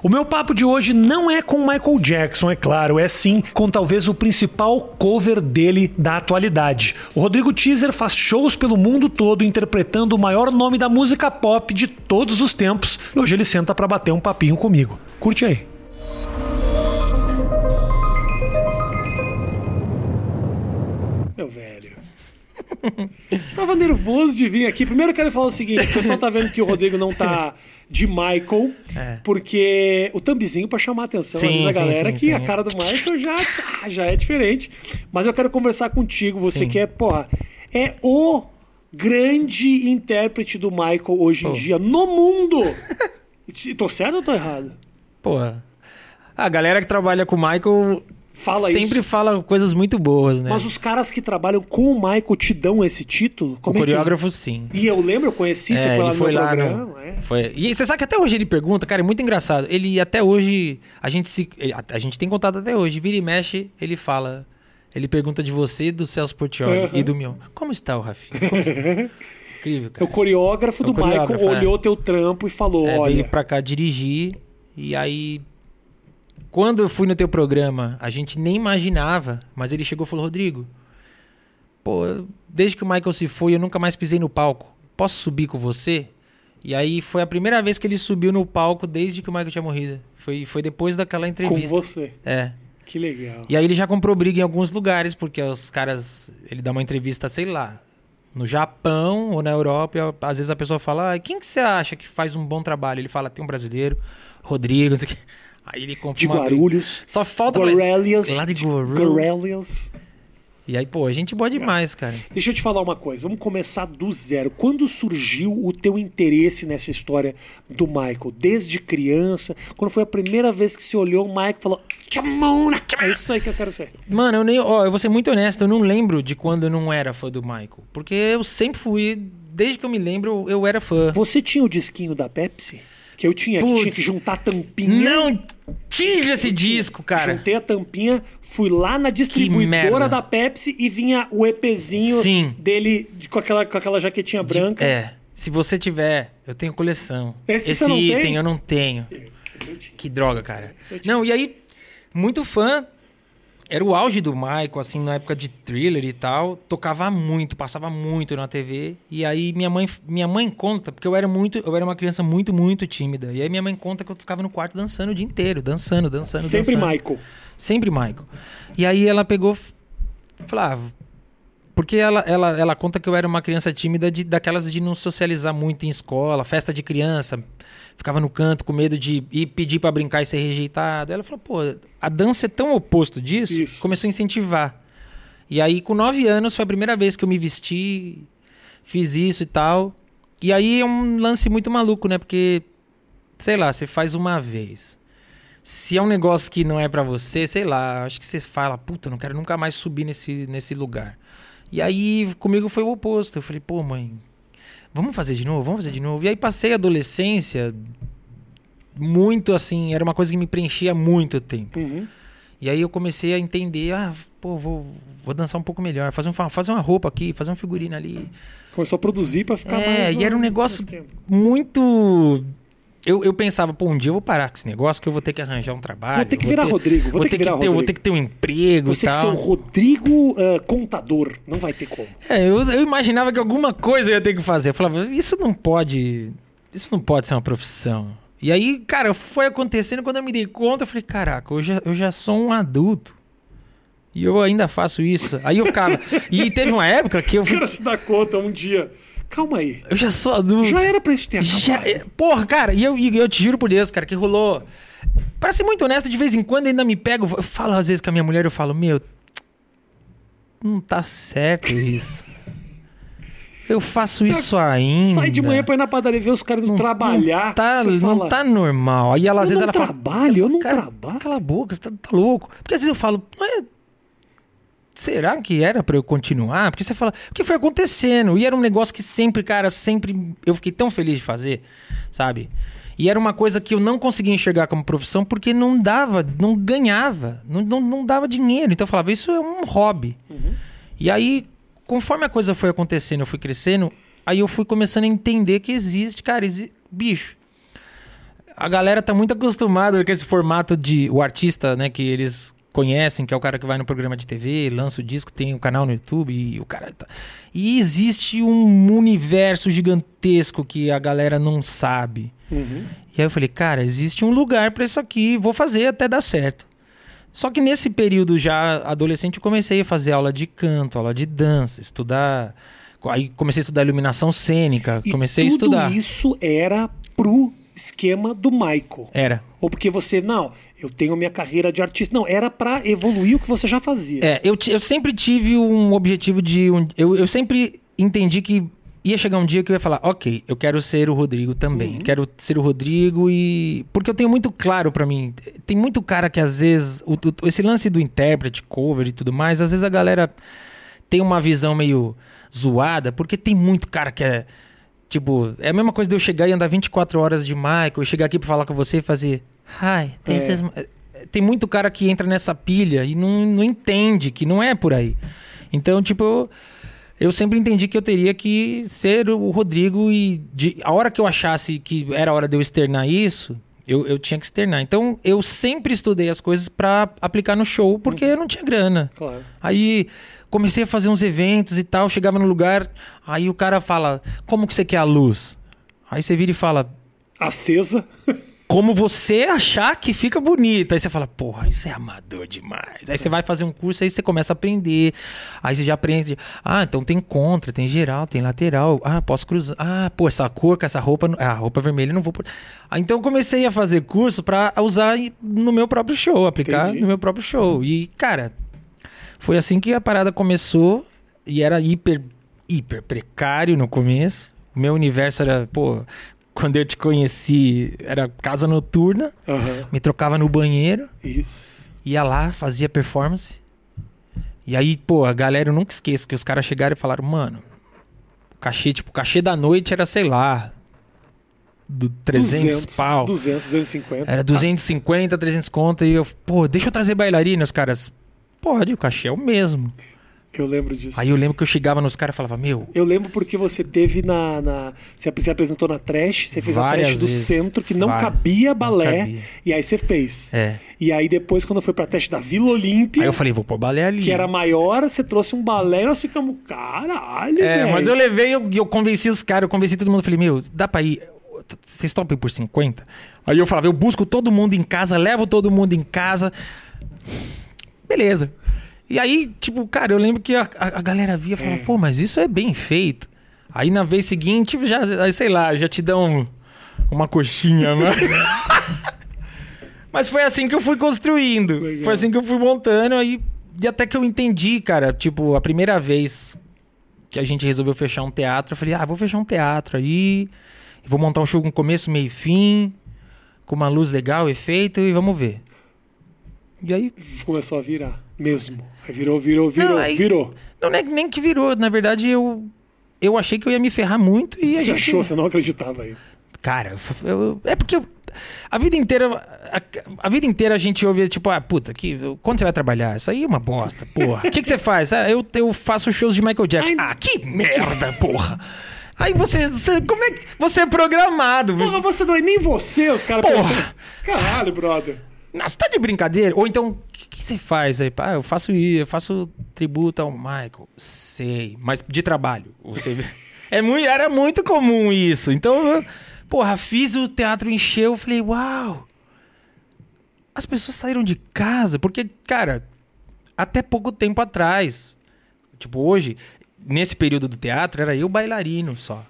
O meu papo de hoje não é com Michael Jackson, é claro, é sim com talvez o principal cover dele da atualidade. O Rodrigo Teaser faz shows pelo mundo todo interpretando o maior nome da música pop de todos os tempos e hoje ele senta para bater um papinho comigo. Curte aí. Tava nervoso de vir aqui. Primeiro eu quero falar o seguinte: o pessoal tá vendo que o Rodrigo não tá de Michael, É. porque o thumbzinho pra chamar a atenção Sim, da galera, sim, que sim. a cara do Michael já, ah, já é diferente. Mas eu quero conversar contigo, você que é, porra, é o grande intérprete do Michael hoje em Pô. dia no mundo. tô certo ou tô errado? Porra. A galera que trabalha com o Michael Fala sempre isso. fala coisas muito boas, né? Mas os caras que trabalham com o Michael te dão esse título? o Como é que- coreógrafo, sim. E eu lembro, eu conheci, você É, foi lá no foi meu lá programa. no- é. Foi. E você sabe que até hoje ele pergunta, cara, é muito engraçado. Ele até hoje, a gente se. A, a gente tem contato até hoje. Vira e mexe, ele fala. Ele pergunta de você, do Celso Portioli Aham. e do Mion. Como está o Rafinha? Como está? Incrível, É cara. o coreógrafo É do o coreógrafo, Michael é. olhou teu trampo e falou: É, olha. veio pra cá dirigir e aí quando eu fui no teu programa, a gente nem imaginava, mas ele chegou e falou: "Rodrigo, pô, desde que o Michael se foi, eu nunca mais pisei no palco. Posso subir com você?" E aí foi a primeira vez que ele subiu no palco desde que o Michael tinha morrido. Foi, foi depois daquela com entrevista. você. É. Que legal. E aí ele já comprou briga em alguns lugares, porque os caras. Ele dá uma entrevista, sei lá, no Japão ou na Europa, e às vezes a pessoa fala: ah, quem que você acha que faz um bom trabalho? Ele fala: tem um brasileiro, Rodrigo, não sei o quê. Aí ele compra De uma. Guarulhos. Só falta. Gorelias. Lá de Guarulhos. Gorelias. E aí, pô, a gente boa demais, cara. Deixa eu te falar uma coisa, vamos começar do zero. Quando surgiu o teu interesse nessa história do Michael? Desde criança? Quando foi a primeira vez que você olhou o Michael e falou! É isso aí que eu quero ser. Mano, eu nem. Ó, eu vou ser muito honesto, eu não lembro de quando eu não era fã do Michael. Porque eu sempre fui. Desde que eu me lembro, eu era fã. Você tinha o disquinho da Pepsi? Que eu tinha, que tinha que juntar a tampinha. Não tive esse disco, cara. Juntei a tampinha, fui lá na distribuidora da Pepsi e vinha o EPzinho Sim. dele de- com, aquela, com aquela jaquetinha branca. É. Se você tiver, eu tenho coleção. Esse Esse, item tem? eu não tenho. Que droga, cara. Não, e aí, muito fã. Era o auge do Michael, assim, na época de thriller e tal. Tocava muito, passava muito na TV. E aí minha mãe, minha mãe conta, porque eu era muito, eu era uma criança muito, muito tímida. E aí minha mãe conta que eu ficava no quarto dançando o dia inteiro, dançando, dançando, Sempre dançando. Michael. Sempre Michael. E aí ela pegou. Falava. Porque ela, ela, ela conta que eu era uma criança tímida de, daquelas de não socializar muito em escola, festa de criança. Ficava no canto com medo de ir pedir pra brincar e ser rejeitado. Ela falou, pô, a dança é tão oposto disso. Isso. Começou a incentivar. E aí, com nove anos, foi a primeira vez que eu me vesti, fiz isso e tal. E aí é um lance muito maluco, né? Porque, sei lá, você faz uma vez. Se é um negócio que não é pra você, sei lá, acho que você fala, puta, não quero nunca mais subir nesse, nesse lugar. E aí, comigo foi o oposto. Eu falei, pô, mãe, vamos fazer de novo, vamos fazer de novo. E aí passei a adolescência muito assim, era uma coisa que me preenchia há muito tempo. Uhum. E aí eu comecei a entender, ah, pô, vou, vou dançar um pouco melhor, fazer, um, fazer uma roupa aqui, fazer uma figurina ali. Começou a produzir pra ficar mais. É, e era um negócio muito. Eu, eu pensava, pô, um dia eu vou parar com esse negócio que eu vou ter que arranjar um trabalho. Vou ter que virar Rodrigo, vou ter que virar ter, Vou Rodrigo. ter que ter um emprego Você e que ser tal. o Rodrigo ah, Contador. Não vai ter como. É, eu, eu imaginava que alguma coisa eu ia ter que fazer. Eu falava, isso não pode. Isso não pode ser uma profissão. E aí, cara, foi acontecendo quando eu me dei conta, eu falei, caraca, eu já, eu já sou um adulto. E eu ainda faço isso. Aí eu ficava. e teve uma época que eu O fui. cara se dá conta um dia. Calma aí. Eu já sou adulto. Já era pra isso ter acabado. Já, é, porra, cara, e eu, eu te juro por Deus, cara, que rolou. Pra ser muito honesto, de vez em quando ainda me pego. Eu falo às vezes com a minha mulher, eu falo, meu. Não tá certo isso. Eu faço Sabe, isso ainda. Sai de manhã pra ir na padaria ver os caras trabalhar. Não tá, você não fala, tá normal. Aí ela às Eu vezes não ela fala. trabalho, eu não trabalho. Cala a boca, você tá, tá louco. Porque às vezes eu falo, não é. Será que era pra eu continuar? Porque você fala, o que foi acontecendo? E era um negócio que sempre, cara, sempre eu fiquei tão feliz de fazer, sabe? E era uma coisa que eu não conseguia enxergar como profissão porque não dava, não ganhava, não, não, não dava dinheiro. Então eu falava, isso é um hobby. E aí, conforme a coisa foi acontecendo, eu fui crescendo, aí eu fui começando a entender que existe, cara, exi... bicho. a galera tá muito acostumada com esse formato de o artista, né, que eles conhecem, que é o cara que vai no programa de TV, lança o disco, tem o canal no YouTube e o cara tá... E existe um universo gigantesco que a galera não sabe. Uhum. E aí eu falei, cara, existe um lugar pra isso aqui, vou fazer até dar certo. Só que nesse período já adolescente eu comecei a fazer aula de canto, aula de dança, estudar. Aí comecei a estudar iluminação cênica, E comecei a tudo estudar. isso era pro esquema do Michael. Era. Ou porque você, não, eu tenho minha carreira de artista. Não, era pra evoluir o que você já fazia. É, eu, eu sempre tive um objetivo de. Um, eu, eu sempre entendi que ia chegar um dia que eu ia falar, ok, eu quero ser o Rodrigo também. Quero ser o Rodrigo e. Porque eu tenho muito claro pra mim. Tem muito cara que às vezes. o- o- esse lance do intérprete, cover e tudo mais, às vezes a galera tem uma visão meio zoada, porque tem muito cara que é. Tipo, é a mesma coisa de eu chegar e andar 24 horas de Michael, chegar aqui pra falar com você e fazer. Hi, this É. is my-" Tem muito cara que entra nessa pilha e não, não entende que não é por aí. Então, tipo, eu, eu sempre entendi que eu teria que ser o Rodrigo e de, a hora que eu achasse que era a hora de eu externar isso, eu, eu tinha que externar. Então, eu sempre estudei as coisas pra aplicar no show, porque eu não tinha grana. Claro. Aí comecei a fazer uns eventos e tal, chegava no lugar, aí o cara fala: "Como que você quer a luz?" Aí você vira e fala: Acesa. "Como você achar que fica bonito". Aí você fala: "Porra, isso é amador demais". Aí você vai fazer um curso, aí você começa a aprender. Aí você já aprende: "Ah, então tem contra, tem geral, tem lateral. Ah, posso cruzar. Ah, pô, essa cor com essa roupa, ah, roupa vermelha eu não vou por". Ah, então eu comecei a fazer curso pra usar no meu próprio show, aplicar Entendi. no meu próprio show. E, cara, foi assim que a parada começou e era hiper, hiper precário no começo. O meu universo era, pô, quando eu te conheci, era casa noturna, Aham. me trocava no banheiro, Isso. ia lá, fazia performance. E aí, pô, a galera, eu nunca esqueço que os caras chegaram e falaram, mano, o cachê, tipo, o cachê da noite era, sei lá, do 300 pau. 200, 250. Era 250, 300 conto. E eu, pô, deixa eu trazer bailarina. Os caras, pode, o cachê é o mesmo. Eu lembro disso. Aí eu lembro que eu chegava nos caras e falava, meu, Eu lembro porque você teve na. na você se apresentou na trash, você fez a trash do vezes. centro, que não Várias. cabia Não balé, cabia. e aí você fez. é. E aí depois, quando foi pra trash da Vila Olímpia, Aí eu falei, vou pôr balé ali. que era maior, você trouxe um balé e nós ficamos, caralho, É, velho. mas eu levei, eu, eu convenci os caras, eu convenci todo mundo. Falei, meu, dá pra ir. Vocês topam por 50? Aí eu falava, eu busco todo mundo em casa, levo todo mundo em casa. Beleza. E aí, tipo, cara, eu lembro que a, a- galera via e falava, É. pô, mas isso é bem feito. Aí na vez seguinte, já, aí, sei lá, já te dão uma coxinha, né? Mas foi assim que eu fui construindo. Legal. Foi assim que eu fui montando. Aí, e até que eu entendi, cara. Tipo, a primeira vez que a gente resolveu fechar um teatro, eu falei, ah, vou fechar um teatro aí. Vou montar um show com começo, meio e fim. Com uma luz legal, efeito, e vamos ver. E aí. Começou a virar, mesmo. Virou, virou, virou, Não, aí- virou. Não, nem, nem que virou. Na verdade, eu. Eu achei que eu ia me ferrar muito e Você gente... achou, você não acreditava aí. Cara, eu- é porque eu- a vida inteira. A, a vida inteira a gente ouve, tipo, ah, puta, que, quando você vai trabalhar? Isso aí é uma bosta, porra. O que, que você faz? Ah, eu, eu faço shows de Michael Jackson. Ai, Ah, que merda, porra. Aí você, você- Como é que. Você é programado. Porra, você não é nem você, os caras Porra. pensam. Caralho, brother. Nossa, tá de brincadeira? Ou então, o que, que você faz aí? Ah, eu faço isso, eu faço tributo ao Michael. Sei, mas de trabalho. Você... é muito, era muito comum isso. Então, eu, porra, fiz o teatro encheu, eu falei, uau! As pessoas saíram de casa, porque, cara, até pouco tempo atrás, tipo, hoje, nesse período do teatro, era eu bailarino só.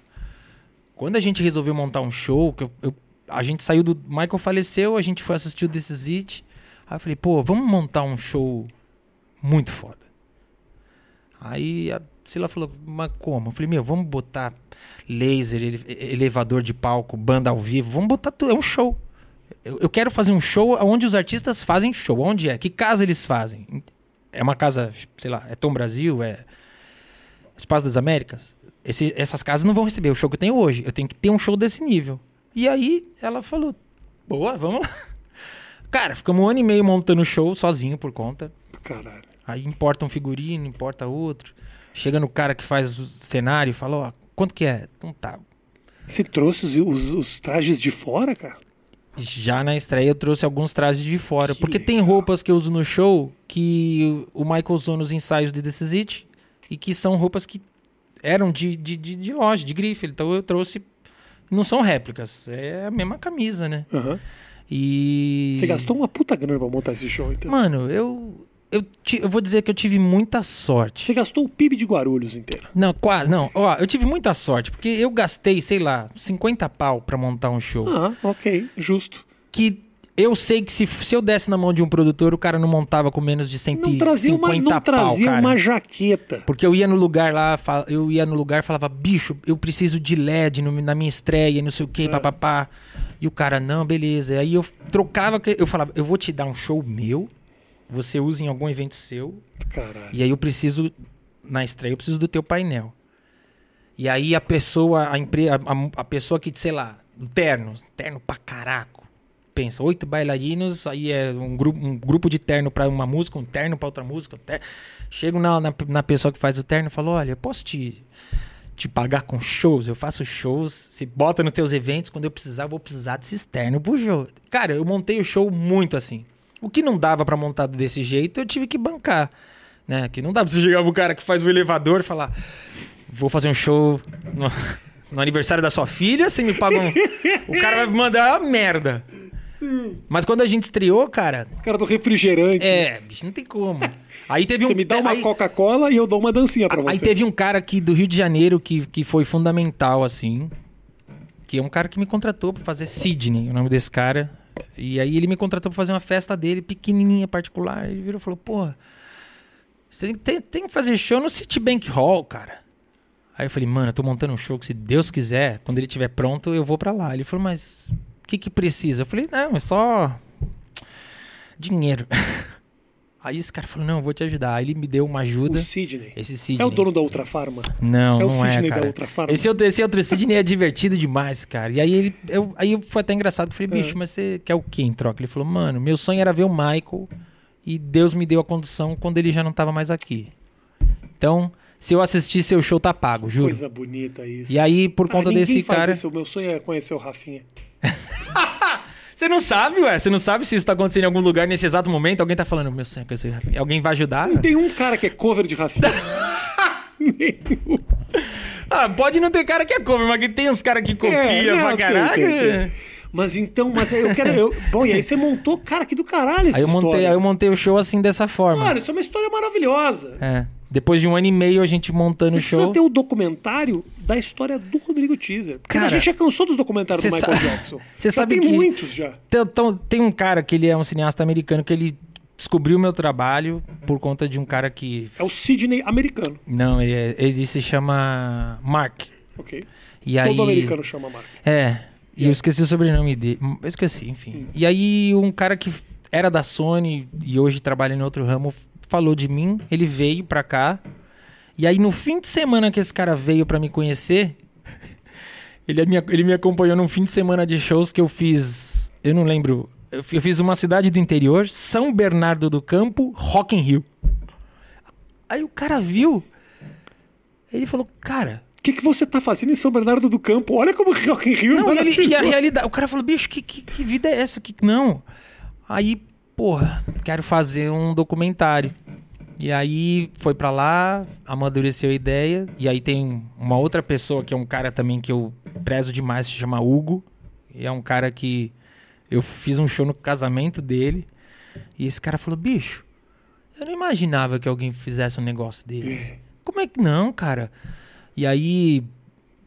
Quando a gente resolveu montar um show, que eu, eu- a gente saiu do. Michael faleceu, a gente foi assistir o This Is It. Aí eu falei, pô, vamos montar um show muito foda. Aí a Sila falou, mas como? Eu falei, meu, vamos botar laser, ele- elevador de palco, banda ao vivo, vamos botar tudo. É um show. Eu, eu quero fazer um show onde os artistas fazem show. Onde é? Que casa eles fazem? É uma casa, sei lá, é Tom Brasil, é Espaço das Américas? Esse- essas casas não vão receber o show que eu tenho hoje. Eu tenho que ter um show desse nível. E aí ela falou: boa, vamos lá. Cara, ficamos um ano e meio montando o show sozinho por conta. Caralho. Aí importa um figurino, importa outro. Chega no cara que faz o cenário e fala: ó, quanto que é? Então tá. Você trouxe os, os- os trajes de fora, cara? Já na estreia eu trouxe alguns trajes de fora. Que porque tem legal. roupas que eu uso no show que o Michael usou nos ensaios de This Is It. E que são roupas que eram de, de, de, de loja, de grife. Então eu trouxe. Não são réplicas. É a mesma camisa, né? Aham. E. Você gastou uma puta grana pra montar esse show, então. Mano, eu. Eu, eu vou dizer que eu tive muita sorte. Você gastou o PIB de Guarulhos inteiro. Não, quase. Não, ó, eu tive muita sorte, porque eu gastei, sei lá, 50 pau pra montar um show. Ah, ok, justo. Que eu sei que se, se eu desse na mão de um produtor, o cara não montava com menos de 150 Não trazia, uma, não pau, trazia cara. uma jaqueta. Porque eu ia no lugar lá, eu ia no lugar e falava, bicho, eu preciso de LED no- na minha estreia, não sei o que, É. papapá. E o cara, não, beleza. Aí eu trocava, eu falava, eu vou te dar um show meu, você usa em algum evento seu, Caralho. e aí eu preciso, na estreia, eu preciso do teu painel. E aí a pessoa, a, empre, a, a- a pessoa que, sei lá, terno, terno pra caraco. Pensa, oito bailarinos, aí é um grupo, um grupo de terno pra uma música, um terno pra outra música. Um. Chego na, na, na pessoa que faz o terno e falo, olha, eu posso te, te pagar com shows? Eu faço shows, se bota nos teus eventos, quando eu precisar, eu vou precisar desse terno pro show. Cara, eu montei o show muito assim. O que não dava pra montar desse jeito, eu tive que bancar. Né? Que não dá pra você chegar pro cara que faz o elevador e falar: Vou fazer um show no, no aniversário da sua filha, você me paga um. o cara vai me mandar uma merda. Mas quando a gente estreou, cara, O cara do refrigerante. é, bicho, não tem como. Aí teve um. Você me dá uma aí, Coca-Cola e eu dou uma dancinha pra aí você. teve um cara aqui do Rio de Janeiro que, que foi fundamental, assim. Que é um cara que me contratou pra fazer Sidney, o nome desse cara. E aí ele me contratou pra fazer uma festa dele, pequenininha, particular. Ele virou e falou, porra, você tem, tem- que fazer show no Citibank Hall, cara. Aí eu falei, mano, eu tô montando um show que se Deus quiser, quando ele estiver pronto, eu vou pra lá. Ele falou, mas que que precisa? Eu falei, não, é só dinheiro. Aí esse cara falou, não, eu vou te ajudar. Aí ele me deu uma ajuda. O Sidney. Esse Sidney. É o dono da Ultra Farma? Não, É o não é, Sidney da cara. Ultra Farma? Esse outro, esse outro Sidney é divertido demais, cara. E aí ele, eu, aí foi até engraçado. Eu falei, É. bicho, mas você quer o quê em troca? Ele falou, mano, meu sonho era ver o Michael e Deus me deu a condição quando ele já não tava mais aqui. Então, se eu assistir seu show, tá pago, juro. Coisa bonita isso. E aí, por Ah, conta desse cara. Isso. O meu sonho é conhecer o Rafinha. Você não sabe, ué? Você não sabe se isso tá acontecendo em algum lugar nesse exato momento? Alguém tá falando, meu sonho é conhecer o Rafinha. Alguém vai ajudar? Não tem um cara que é cover de Rafinha. Nenhum. Ah, pode não ter cara que é cover, mas que tem uns caras que copia É, pra tem, caraca. tem, tem. Mas então, mas eu quero. eu- bom, e aí você montou, cara, que do caralho essa Aí eu, montei, história. aí eu montei o show assim dessa forma. Mano, isso é uma história maravilhosa. É. Depois de um ano e meio a gente montando Você o precisa show. ter o documentário da história do Rodrigo Teaser. Porque Cara, a gente já cansou dos documentários do Michael Jackson. cê já sabe tem que- muitos já. Tem, então, tem um cara que ele é um cineasta americano que ele descobriu o meu trabalho por conta de um cara que. É o Sidney americano. Não, ele, é- ele se chama Mark. Ok. E aí. Todo americano chama Mark. É. E eu esqueci o sobrenome dele. Eu esqueci, enfim. E aí um cara que era da Sony e hoje trabalha em outro ramo falou de mim. Ele veio pra cá. E aí no fim de semana que esse cara veio pra me conhecer, ele me, ele me acompanhou num fim de semana de shows que eu fiz. Eu não lembro. Eu fiz uma cidade do interior, São Bernardo do Campo, Rock in Rio. Aí o cara viu. Ele falou, cara, O que, que você tá fazendo em São Bernardo do Campo? Olha como Rock in Rio é Não, e, ele, e a realidade. O cara falou, bicho, que, que, que vida é essa? Que, não. Aí, porra, quero fazer um documentário. E aí foi pra lá, amadureceu a ideia. E aí tem uma outra pessoa que é um cara também que eu prezo demais, se chama Hugo. E é um cara que eu fiz um show no casamento dele. E esse cara falou, bicho, eu não imaginava que alguém fizesse um negócio desse. Como é que não, cara? E aí,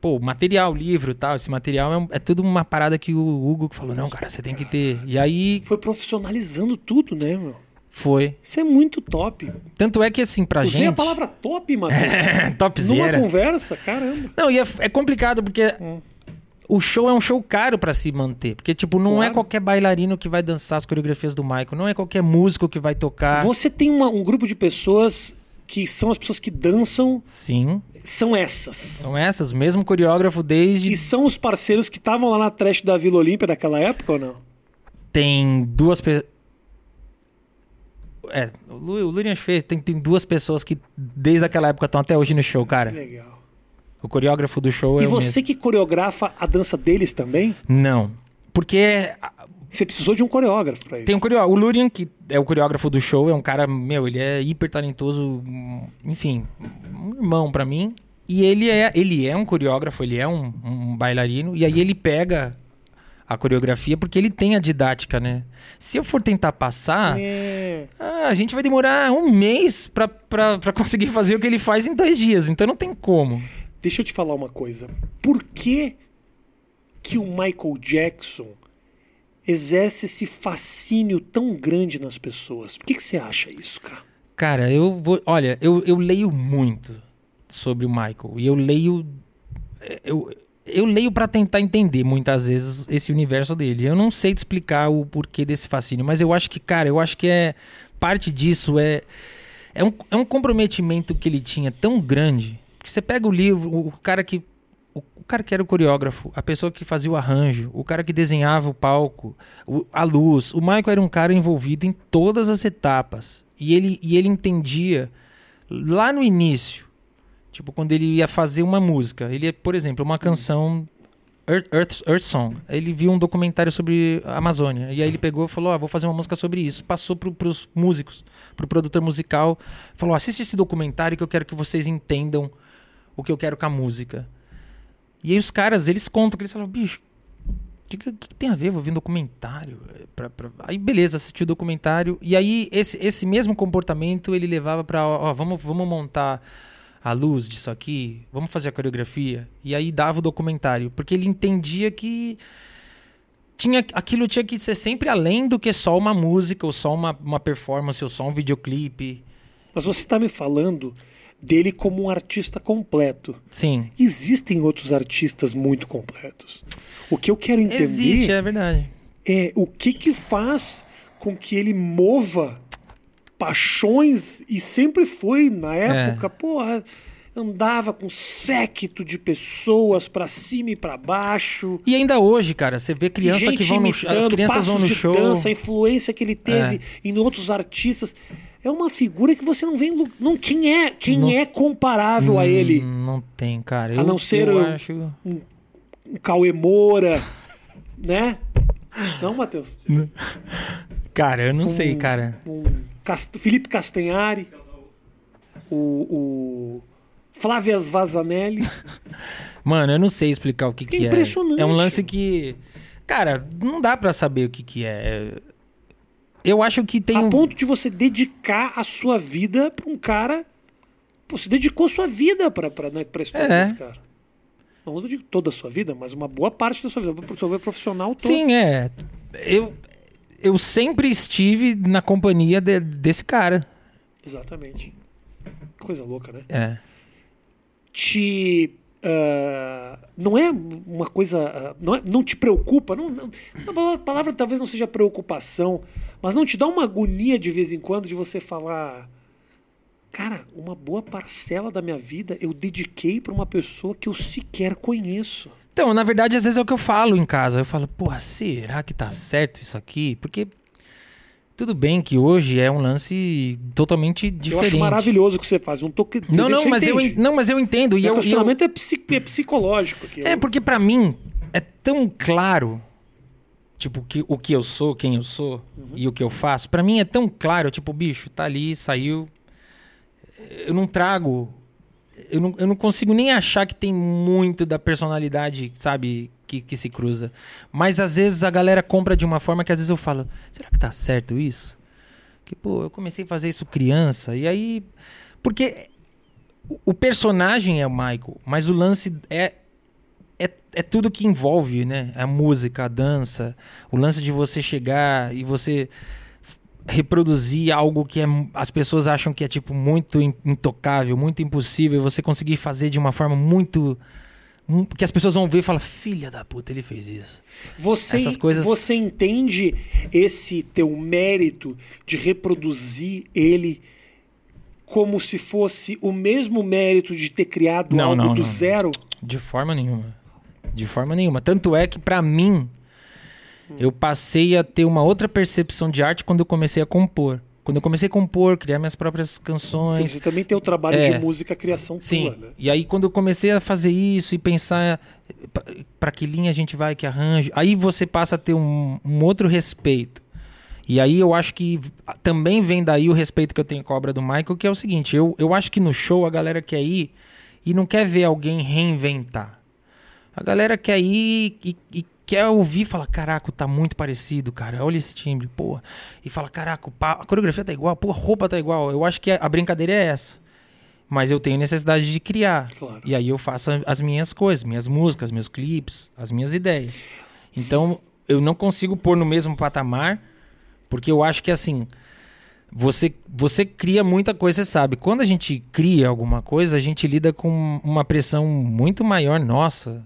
pô, material, livro e tal, esse material é, é tudo uma parada que o Hugo falou, não, cara, você tem que ter. E aí Foi profissionalizando tudo, né, meu? foi. Isso é muito top. Tanto é que assim, pra Usei gente. a palavra top, Matheus. Numa topzera. conversa, caramba. Não, e é, é complicado porque Hum. o show é um show caro pra se manter. Porque, tipo, não é Claro. qualquer bailarino que vai dançar as coreografias do Michael, não é qualquer músico que vai tocar. Você tem uma- um grupo de pessoas que são as pessoas que dançam, Sim, são essas. são essas, mesmo coreógrafo desde. E são os parceiros que estavam lá na trash da Vila Olímpia daquela época ou não? Tem duas pessoas. É, o Lu- o Lurian fez, tem, tem duas pessoas que desde aquela época estão até hoje no show, cara. Legal. O coreógrafo do show é E você que coreografa a dança deles também? Não. Porque Você precisou de um coreógrafo pra isso. Tem um coreógrafo. O Lurian, que é o coreógrafo do show, é um cara, meu, ele é hiper talentoso, enfim, um irmão pra mim. E ele é, ele é um coreógrafo, ele é um, um bailarino, e aí ele pega a coreografia porque ele tem a didática, né? Se eu for tentar passar, É. ah, a gente vai demorar um mês pra conseguir fazer o que ele faz em dois dias, então não tem como. Deixa eu te falar uma coisa. Por que que o Michael Jackson exerce esse fascínio tão grande nas pessoas? Por que, que você acha isso, cara? Cara, eu vou. Olha, eu, eu leio muito sobre o Michael. E eu leio. Eu, eu leio pra tentar entender muitas vezes esse universo dele. Eu não sei te explicar o porquê desse fascínio, mas eu acho que, cara, eu acho que é. Parte disso é. É um, é um comprometimento que ele tinha tão grande. Que você pega o livro, o cara que. O, o cara que era o coreógrafo, a pessoa que fazia o arranjo, o cara que desenhava o palco, o- a luz. O Michael era um cara envolvido em todas as etapas. E ele, e ele entendia lá no início, tipo, quando ele ia fazer uma música, ele ia, por exemplo, uma canção Earth, Earth, Earth Song. Ele viu um documentário sobre a Amazônia. E aí ele pegou e falou: ah, vou fazer uma música sobre isso. Passou pro, pros músicos, pro produtor musical. Falou: assiste esse documentário que eu quero que vocês entendam o que eu quero com a música. E aí os caras, eles contam que eles falam, bicho, o que, que, tem a ver? Vou ver um documentário. É, Pra, pra... Aí beleza, assisti o documentário. E aí esse, esse mesmo comportamento ele levava pra, ó, vamos, vamos montar a luz disso aqui, vamos fazer a coreografia. E aí dava o documentário. Porque ele entendia que tinha, aquilo tinha que ser sempre além do que só uma música, ou só uma, uma performance, ou só um videoclipe. Mas você está me falando dele como um artista completo. Sim. Existem outros artistas muito completos. O que eu quero entender Existe, é verdade. é o que que faz com que ele mova paixões e sempre foi na época, porra, andava com séquito de pessoas pra cima e pra baixo. E ainda hoje, cara, você vê criança que vão no show. As crianças vão no show. dança, a influência que ele teve É. em outros artistas. É uma figura que você não vê. em Não, quem é, quem Não- é comparável a ele? Hum, Não tem, cara. A Eu, não ser eu o- acho. Um Cauê Moura, né? Não, Matheus? Cara, eu não Um- sei, cara. Um Cast- Felipe Castanhari, o, o Flávia Vazanelli. Mano, eu não sei explicar o que, É que é. impressionante. É um lance que. Cara, não dá pra saber o que, que é. Eu acho que tem. A um- ponto de você dedicar a sua vida pra um cara. Pô, Você dedicou sua vida pra, pra, né, pra história É. desse cara. Não, eu digo toda a sua vida, mas uma boa parte da sua vida. Sua vida profissional toda. Sim, é. Eu, eu sempre estive na companhia de- desse cara. Exatamente. Coisa louca, né? É. te. ah, não é uma coisa. ah, não, é- não te preocupa. Não, não- a pala- palavra talvez não seja preocupação, mas não te dá uma agonia de vez em quando de você falar. Cara, uma boa parcela da minha vida eu dediquei para uma pessoa que eu sequer conheço. Então, na verdade, às vezes é o que eu falo em casa. Eu falo, porra, será que tá certo isso aqui? Porque tudo bem que hoje é um lance totalmente Eu diferente. acho maravilhoso o que você faz. Não, tô, Não, não, mas eu, entende. não, mas eu entendo. E Meu eu, eu, é, é psicológico. aqui. é porque pra mim é tão claro, tipo, que, o que eu sou, quem eu sou e o que eu faço. Pra mim é tão claro, tipo, bicho, tá ali, saiu. Eu não trago. Eu não, eu não consigo nem achar que tem muito da personalidade, sabe, que, que se cruza. Mas às vezes a galera compra de uma forma que às vezes eu falo, será que tá certo isso? Que, pô, eu comecei a fazer isso criança, e aí. Porque o personagem é o Michael, mas o lance é, é, tudo que envolve, né? A música, a dança, o lance de você chegar e você reproduzir algo que é, as pessoas acham que é tipo muito in- intocável, muito impossível, e você conseguir fazer de uma forma muito mu- que as pessoas vão ver e falar, filha da puta, ele fez isso. Você, Essas coisas- você entende esse teu mérito de reproduzir ele como se fosse o mesmo mérito de ter criado Não, algo não, do não. zero? De forma nenhuma. De forma nenhuma. Tanto é que, pra mim, eu passei a ter uma outra percepção de arte quando eu comecei a compor. Quando eu comecei a compor, criar minhas próprias canções. Você também tem o trabalho É. de música, criação Sim. tua, né? E aí quando eu comecei a fazer isso e pensar pra- pra que linha a gente vai, que arranjo, aí você passa a ter um, um outro respeito. E aí eu acho que também vem daí o respeito que eu tenho com a obra do Michael, que é o seguinte, eu, eu acho que no show a galera quer ir e não quer ver alguém reinventar. A galera quer ir e, e quer ouvir e fala, caraca, tá muito parecido, cara. Olha esse timbre, porra. E fala, caraca, a coreografia tá igual, pô, a roupa tá igual. Eu acho que a brincadeira é essa. Mas eu tenho necessidade de criar. Claro. E aí eu faço as minhas coisas, minhas músicas, meus clipes, as minhas ideias. Então eu não consigo pôr no mesmo patamar, porque eu acho que assim, você, você cria muita coisa, você sabe. Quando a gente cria alguma coisa, a gente lida com uma pressão muito maior nossa.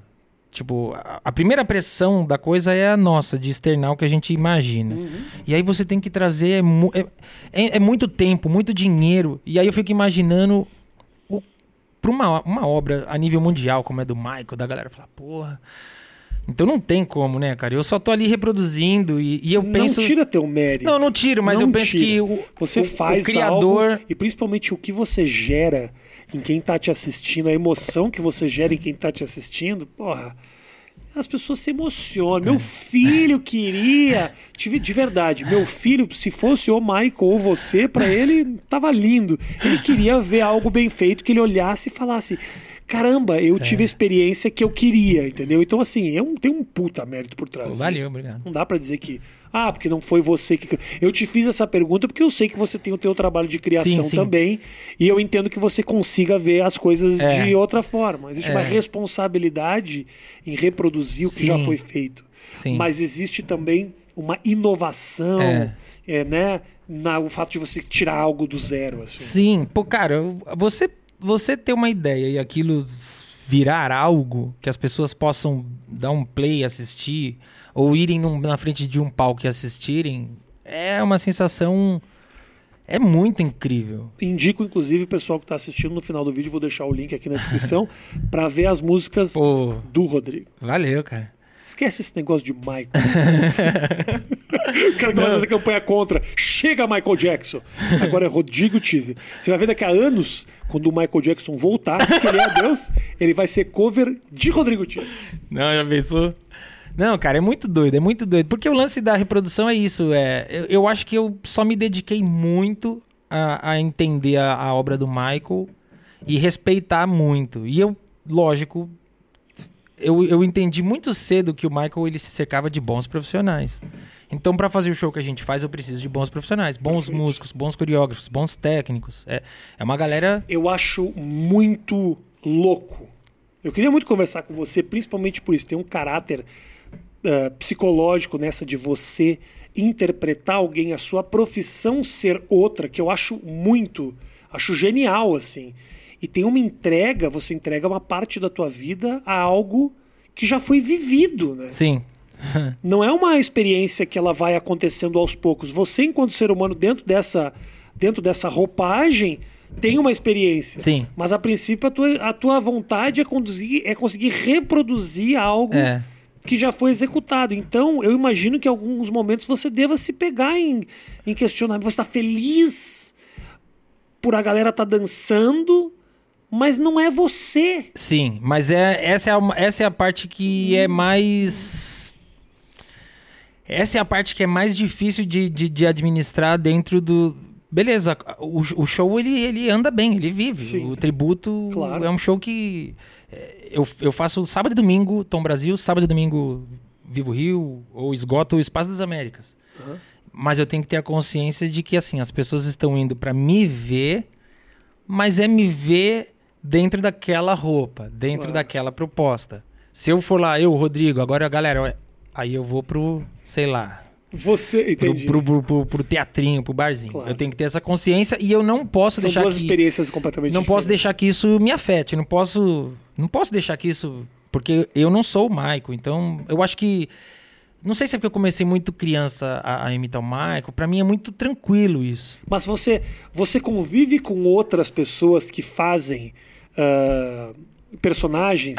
Tipo, a, primeira pressão da coisa é a nossa, de externar o que a gente imagina. E aí você tem que trazer. É, é- é- é muito tempo, muito dinheiro. E aí eu fico imaginando o, pra uma, uma obra a nível mundial, como é do Michael, da galera falar, porra. Então não tem como, né, cara? Eu só tô ali reproduzindo e, e eu penso. Não tira teu mérito. Não, não tiro, mas Não eu penso tira. que o, Você o- faz o criador. e principalmente o que você gera em quem tá te assistindo, a emoção que você gera em quem tá te assistindo, porra. As pessoas se emocionam. Meu filho queria. Tive de verdade. Meu filho, se fosse o Michael ou você, pra ele tava lindo. Ele queria ver algo bem feito, que ele olhasse e falasse: Caramba, eu tive a experiência que eu queria, entendeu? Então, assim, é um, tem um puta mérito por trás. Pô, disso. valeu, obrigado. Não dá pra dizer que, ah, porque não foi você que. Eu te fiz essa pergunta porque eu sei que você tem o teu trabalho de criação Sim, sim. também. E eu entendo que você consiga ver as coisas É. de outra forma. Existe uma É. responsabilidade em reproduzir o que Sim. já foi feito. Sim. Mas existe também uma inovação, É. é, né? Na, o fato de você tirar algo do zero. Assim. Sim, pô, cara, eu- você, você ter uma ideia e aquilo virar algo que as pessoas possam dar um play, assistir, ou irem num- na frente de um palco e assistirem, é uma sensação. É muito incrível. Indico, inclusive, o pessoal que está assistindo no final do vídeo, vou deixar o link aqui na descrição, para ver as músicas Pô, do Rodrigo. valeu, cara. Esquece esse negócio de Michael. o cara que vai fazer campanha contra. Chega, Michael Jackson. Agora é Rodrigo Teaser. Você vai ver daqui a anos, quando o Michael Jackson voltar, que ele é Deus, ele vai ser cover de Rodrigo Teaser. Não, já pensou? Não, cara, é muito doido, é muito doido. Porque o lance da reprodução é isso. É, eu, eu acho que eu só me dediquei muito a, a entender a, a obra do Michael e respeitar muito. E eu, lógico, eu, eu entendi muito cedo que o Michael ele se cercava de bons profissionais. Então, pra fazer o show que a gente faz, eu preciso de bons profissionais, bons Perfeito. músicos, bons coreógrafos, bons técnicos. É, é uma galera. Eu acho muito louco. Eu queria muito conversar com você, principalmente por isso. Tem um caráter eh, psicológico nessa de você interpretar alguém, a sua profissão ser outra, que eu acho muito, acho genial, assim. E tem uma entrega, você entrega uma parte da tua vida a algo que já foi vivido, né? Sim. Não é uma experiência que ela vai acontecendo aos poucos. Você, enquanto ser humano, dentro dessa, dentro dessa roupagem, tem uma experiência. Sim. Mas a princípio a tua, a tua vontade é, conduzir, é conseguir reproduzir algo É. que já foi executado. Então, eu imagino que em alguns momentos você deva se pegar em, em questionamento. Você está feliz por a galera estar dançando, mas não é você. Sim, mas é, essa, é a, essa é a parte que é mais. Essa é a parte que é mais difícil de, de, de administrar dentro do. Beleza, o, o show ele, ele anda bem, ele vive. Sim. O tributo Claro. é um show que. é, Eu, eu faço sábado e domingo Tom Brasil, sábado e domingo Vivo Rio, ou esgoto o Espaço das Américas. Uhum. Mas eu tenho que ter a consciência de que assim, as pessoas estão indo pra me ver, mas é me ver dentro daquela roupa, dentro Claro. daquela proposta. Se eu for lá, eu, Rodrigo, agora galera, aí eu vou pro, sei lá, Você, entendi. pro, pro, pro- pro teatrinho, pro barzinho. Claro. Eu tenho que ter essa consciência e eu não posso São deixar duas que experiências completamente não posso diferentes. deixar que isso me afete, não posso, não posso deixar que isso, porque eu não sou o Michael, então eu acho que não sei se é porque eu comecei muito criança a, a imitar o Michael, pra mim é muito tranquilo isso. Mas você, você convive com outras pessoas que fazem ah, personagens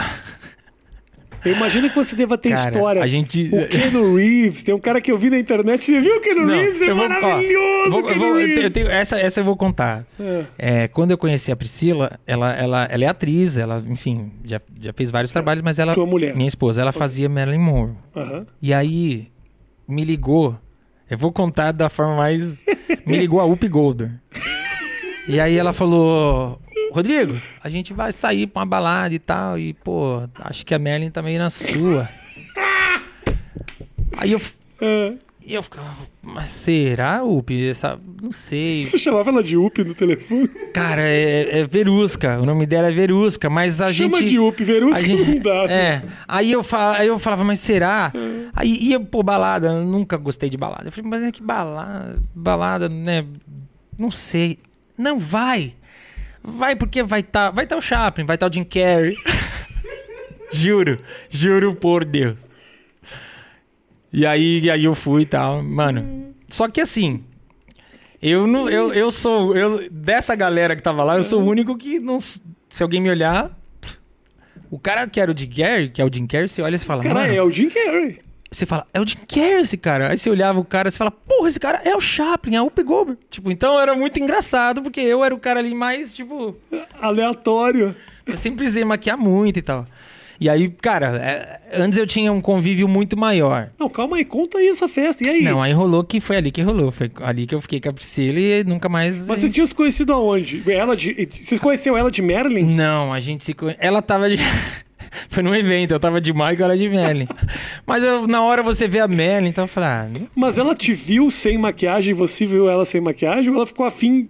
Eu imagino que você deva ter Cara, história. a gente- O Keanu Reeves, tem um cara que eu vi na internet. Você viu o Keanu Não, Reeves? É eu vou- ó, maravilhoso, vou- o Keanu vou- eu Reeves. tenho- essa, essa eu vou contar. É. É, quando eu conheci a Priscila, ela, ela, ela é atriz, ela, enfim, já, já fez vários trabalhos, mas ela. Tua mulher. Minha esposa, ela fazia Marilyn Monroe. E aí, me ligou. Eu vou contar da forma mais. Me ligou a Up Golder. E aí ela falou: Rodrigo, a gente vai sair pra uma balada e tal. E, pô, acho que a Merlin tá meio na sua. Aí eu. É. E eu ficava, mas será, Up? Essa, não sei. Você chamava ela de Up no telefone? Cara, é, é Verusca. O nome dela é Verusca, mas a Chama gente. de Up, Verusca gente- não dá. É. Aí eu, fala, aí eu falava, mas será? Aí ia, pô, balada. Eu nunca gostei de balada. Eu falei, mas é que balada, balada, né? Não sei. Não, vai. Vai, porque vai estar vai tá o Chaplin, vai estar o Jim Carrey. juro, juro por Deus. E aí, e aí eu fui e tal, mano. Só que assim, eu não, eu, eu sou, eu dessa galera que tava lá, eu sou o único que não, se alguém me olhar, o cara que era o Jim Carrey, que é o Jim Carrey, você olha e fala, Cara, mano, é o Jim Carrey. Você fala, é o Jim Carrey esse cara. Aí você olhava o cara e você fala, porra, esse cara é o Chaplin, é o Up Goldberg. Tipo, então era muito engraçado, porque eu era o cara ali mais, tipo, Aleatório. eu sempre precisei maquiar muito e tal. E aí, cara, é, antes eu tinha um convívio muito maior. Não, calma aí, conta aí essa festa. E aí? Não, aí rolou que foi ali que rolou. Foi ali que eu fiquei com a Priscila e nunca mais. Mas vocês tinham se conhecido aonde? Ela de... Vocês conheceram ela de Marilyn? Não, a gente se conhe... Ela tava de. Foi num evento, eu tava de Michael, ela de Merlin. Mas eu- na hora você vê a Merlin, então eu falei, ah, não- Mas ela te viu sem maquiagem e você viu ela sem maquiagem? Ou ela ficou afim...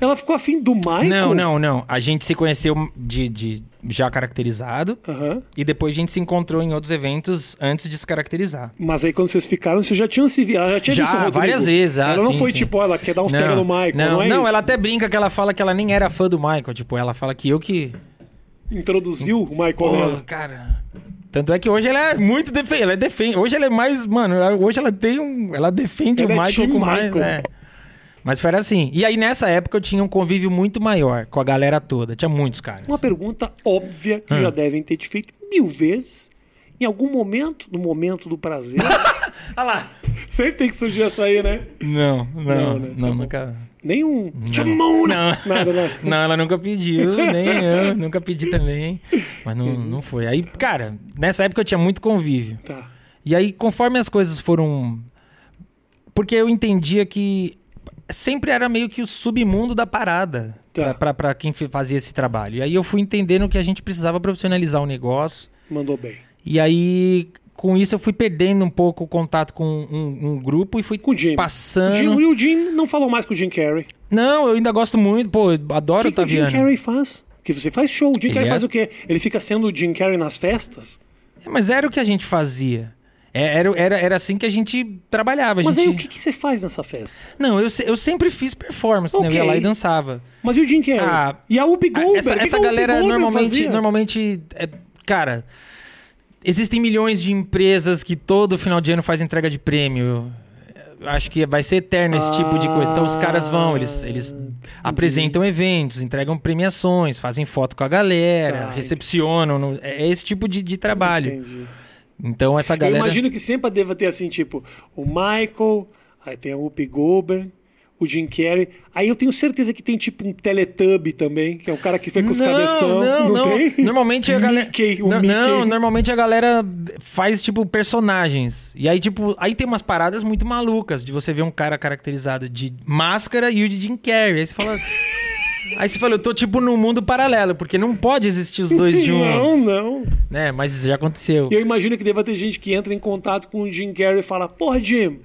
Ela ficou afim do Michael? não, não, não. A gente se conheceu de, de já caracterizado. Aham. E depois a gente se encontrou em outros eventos antes de se caracterizar. Mas aí quando vocês ficaram, vocês já tinham se visto. Ela já tinha Já, visto o Rodrigo. várias vezes, ah, ela não sim, foi sim. tipo, ela quer dar uns pega no Michael, não, não, é não ela até brinca que ela fala que ela nem era fã do Michael. Tipo, ela fala que eu que. Introduziu o Michael Pô, nela. cara. Tanto é que hoje ela é muito defende, ela é defende. Hoje ela é mais, mano, hoje ela tem um, ela defende Ela o é Michael Team com mais, Michael. é. Mas foi assim. E aí nessa época eu tinha um convívio muito maior com a galera toda, tinha muitos caras. Uma pergunta óbvia que já devem ter te feito mil vezes. Em algum momento, no momento do prazer, Olha lá. sempre tem que surgir essa aí, né? Não, não, Não, não, né? Tá bom. nunca. Nenhum. Chamona! Não. Nada, né? Não, ela nunca pediu, nem eu, nunca pedi também. Mas não, não foi. Aí, cara, nessa época eu tinha muito convívio. Tá. E aí, conforme as coisas foram. Porque eu entendia que sempre era meio que o submundo da parada Tá. pra quem fazia esse trabalho. E aí eu fui entendendo que a gente precisava profissionalizar o negócio. Mandou bem. E aí, com isso, eu fui perdendo um pouco o contato com um, um grupo e fui passando. O Jim, e o Jim não falou mais com o Jim Carrey. Não, eu ainda gosto muito, pô, eu O adoro que, que o Jim. Carrey faz? Que você faz show. O Jim Ele Carrey é- faz o quê? Ele fica sendo o Jim Carrey nas festas? É, Mas era o que a gente fazia. É, Era, era, era assim que a gente trabalhava. A Mas gente... aí o que, que você faz nessa festa? Não, eu, eu sempre fiz performance, né? Eu ia lá e dançava. Mas e o Jim Carrey? Ah, e a Whoopi Goldberg? essa essa galera normalmente, normalmente é, cara, existem milhões de empresas que todo final de ano faz entrega de prêmio. Eu Acho que vai ser eterno esse tipo de coisa. Então os caras vão, eles, eles apresentam eventos, entregam premiações, fazem foto com a galera, recepcionam. no- é esse tipo de, de trabalho. Entendi. Então essa Eu galera. imagino que sempre deva ter assim, tipo, o Michael, aí tem a Whoopi Goldberg, o Jim Carrey. Aí eu tenho certeza que tem tipo um Teletubby também, que é o cara que fica com os cabeção. Não, não, tem? Normalmente a galera. Mickey, o não, Mickey. não, normalmente a galera faz, tipo, personagens. E aí, tipo, aí tem umas paradas muito malucas de você ver um cara caracterizado de máscara e o de Jim Carrey. Aí você fala. aí você fala, eu tô tipo num mundo paralelo, porque não pode existir os dois juntos. Não, não. Né? Mas já aconteceu. E eu imagino que deva ter gente que entra em contato com o Jim Carrey e fala, porra, Jim,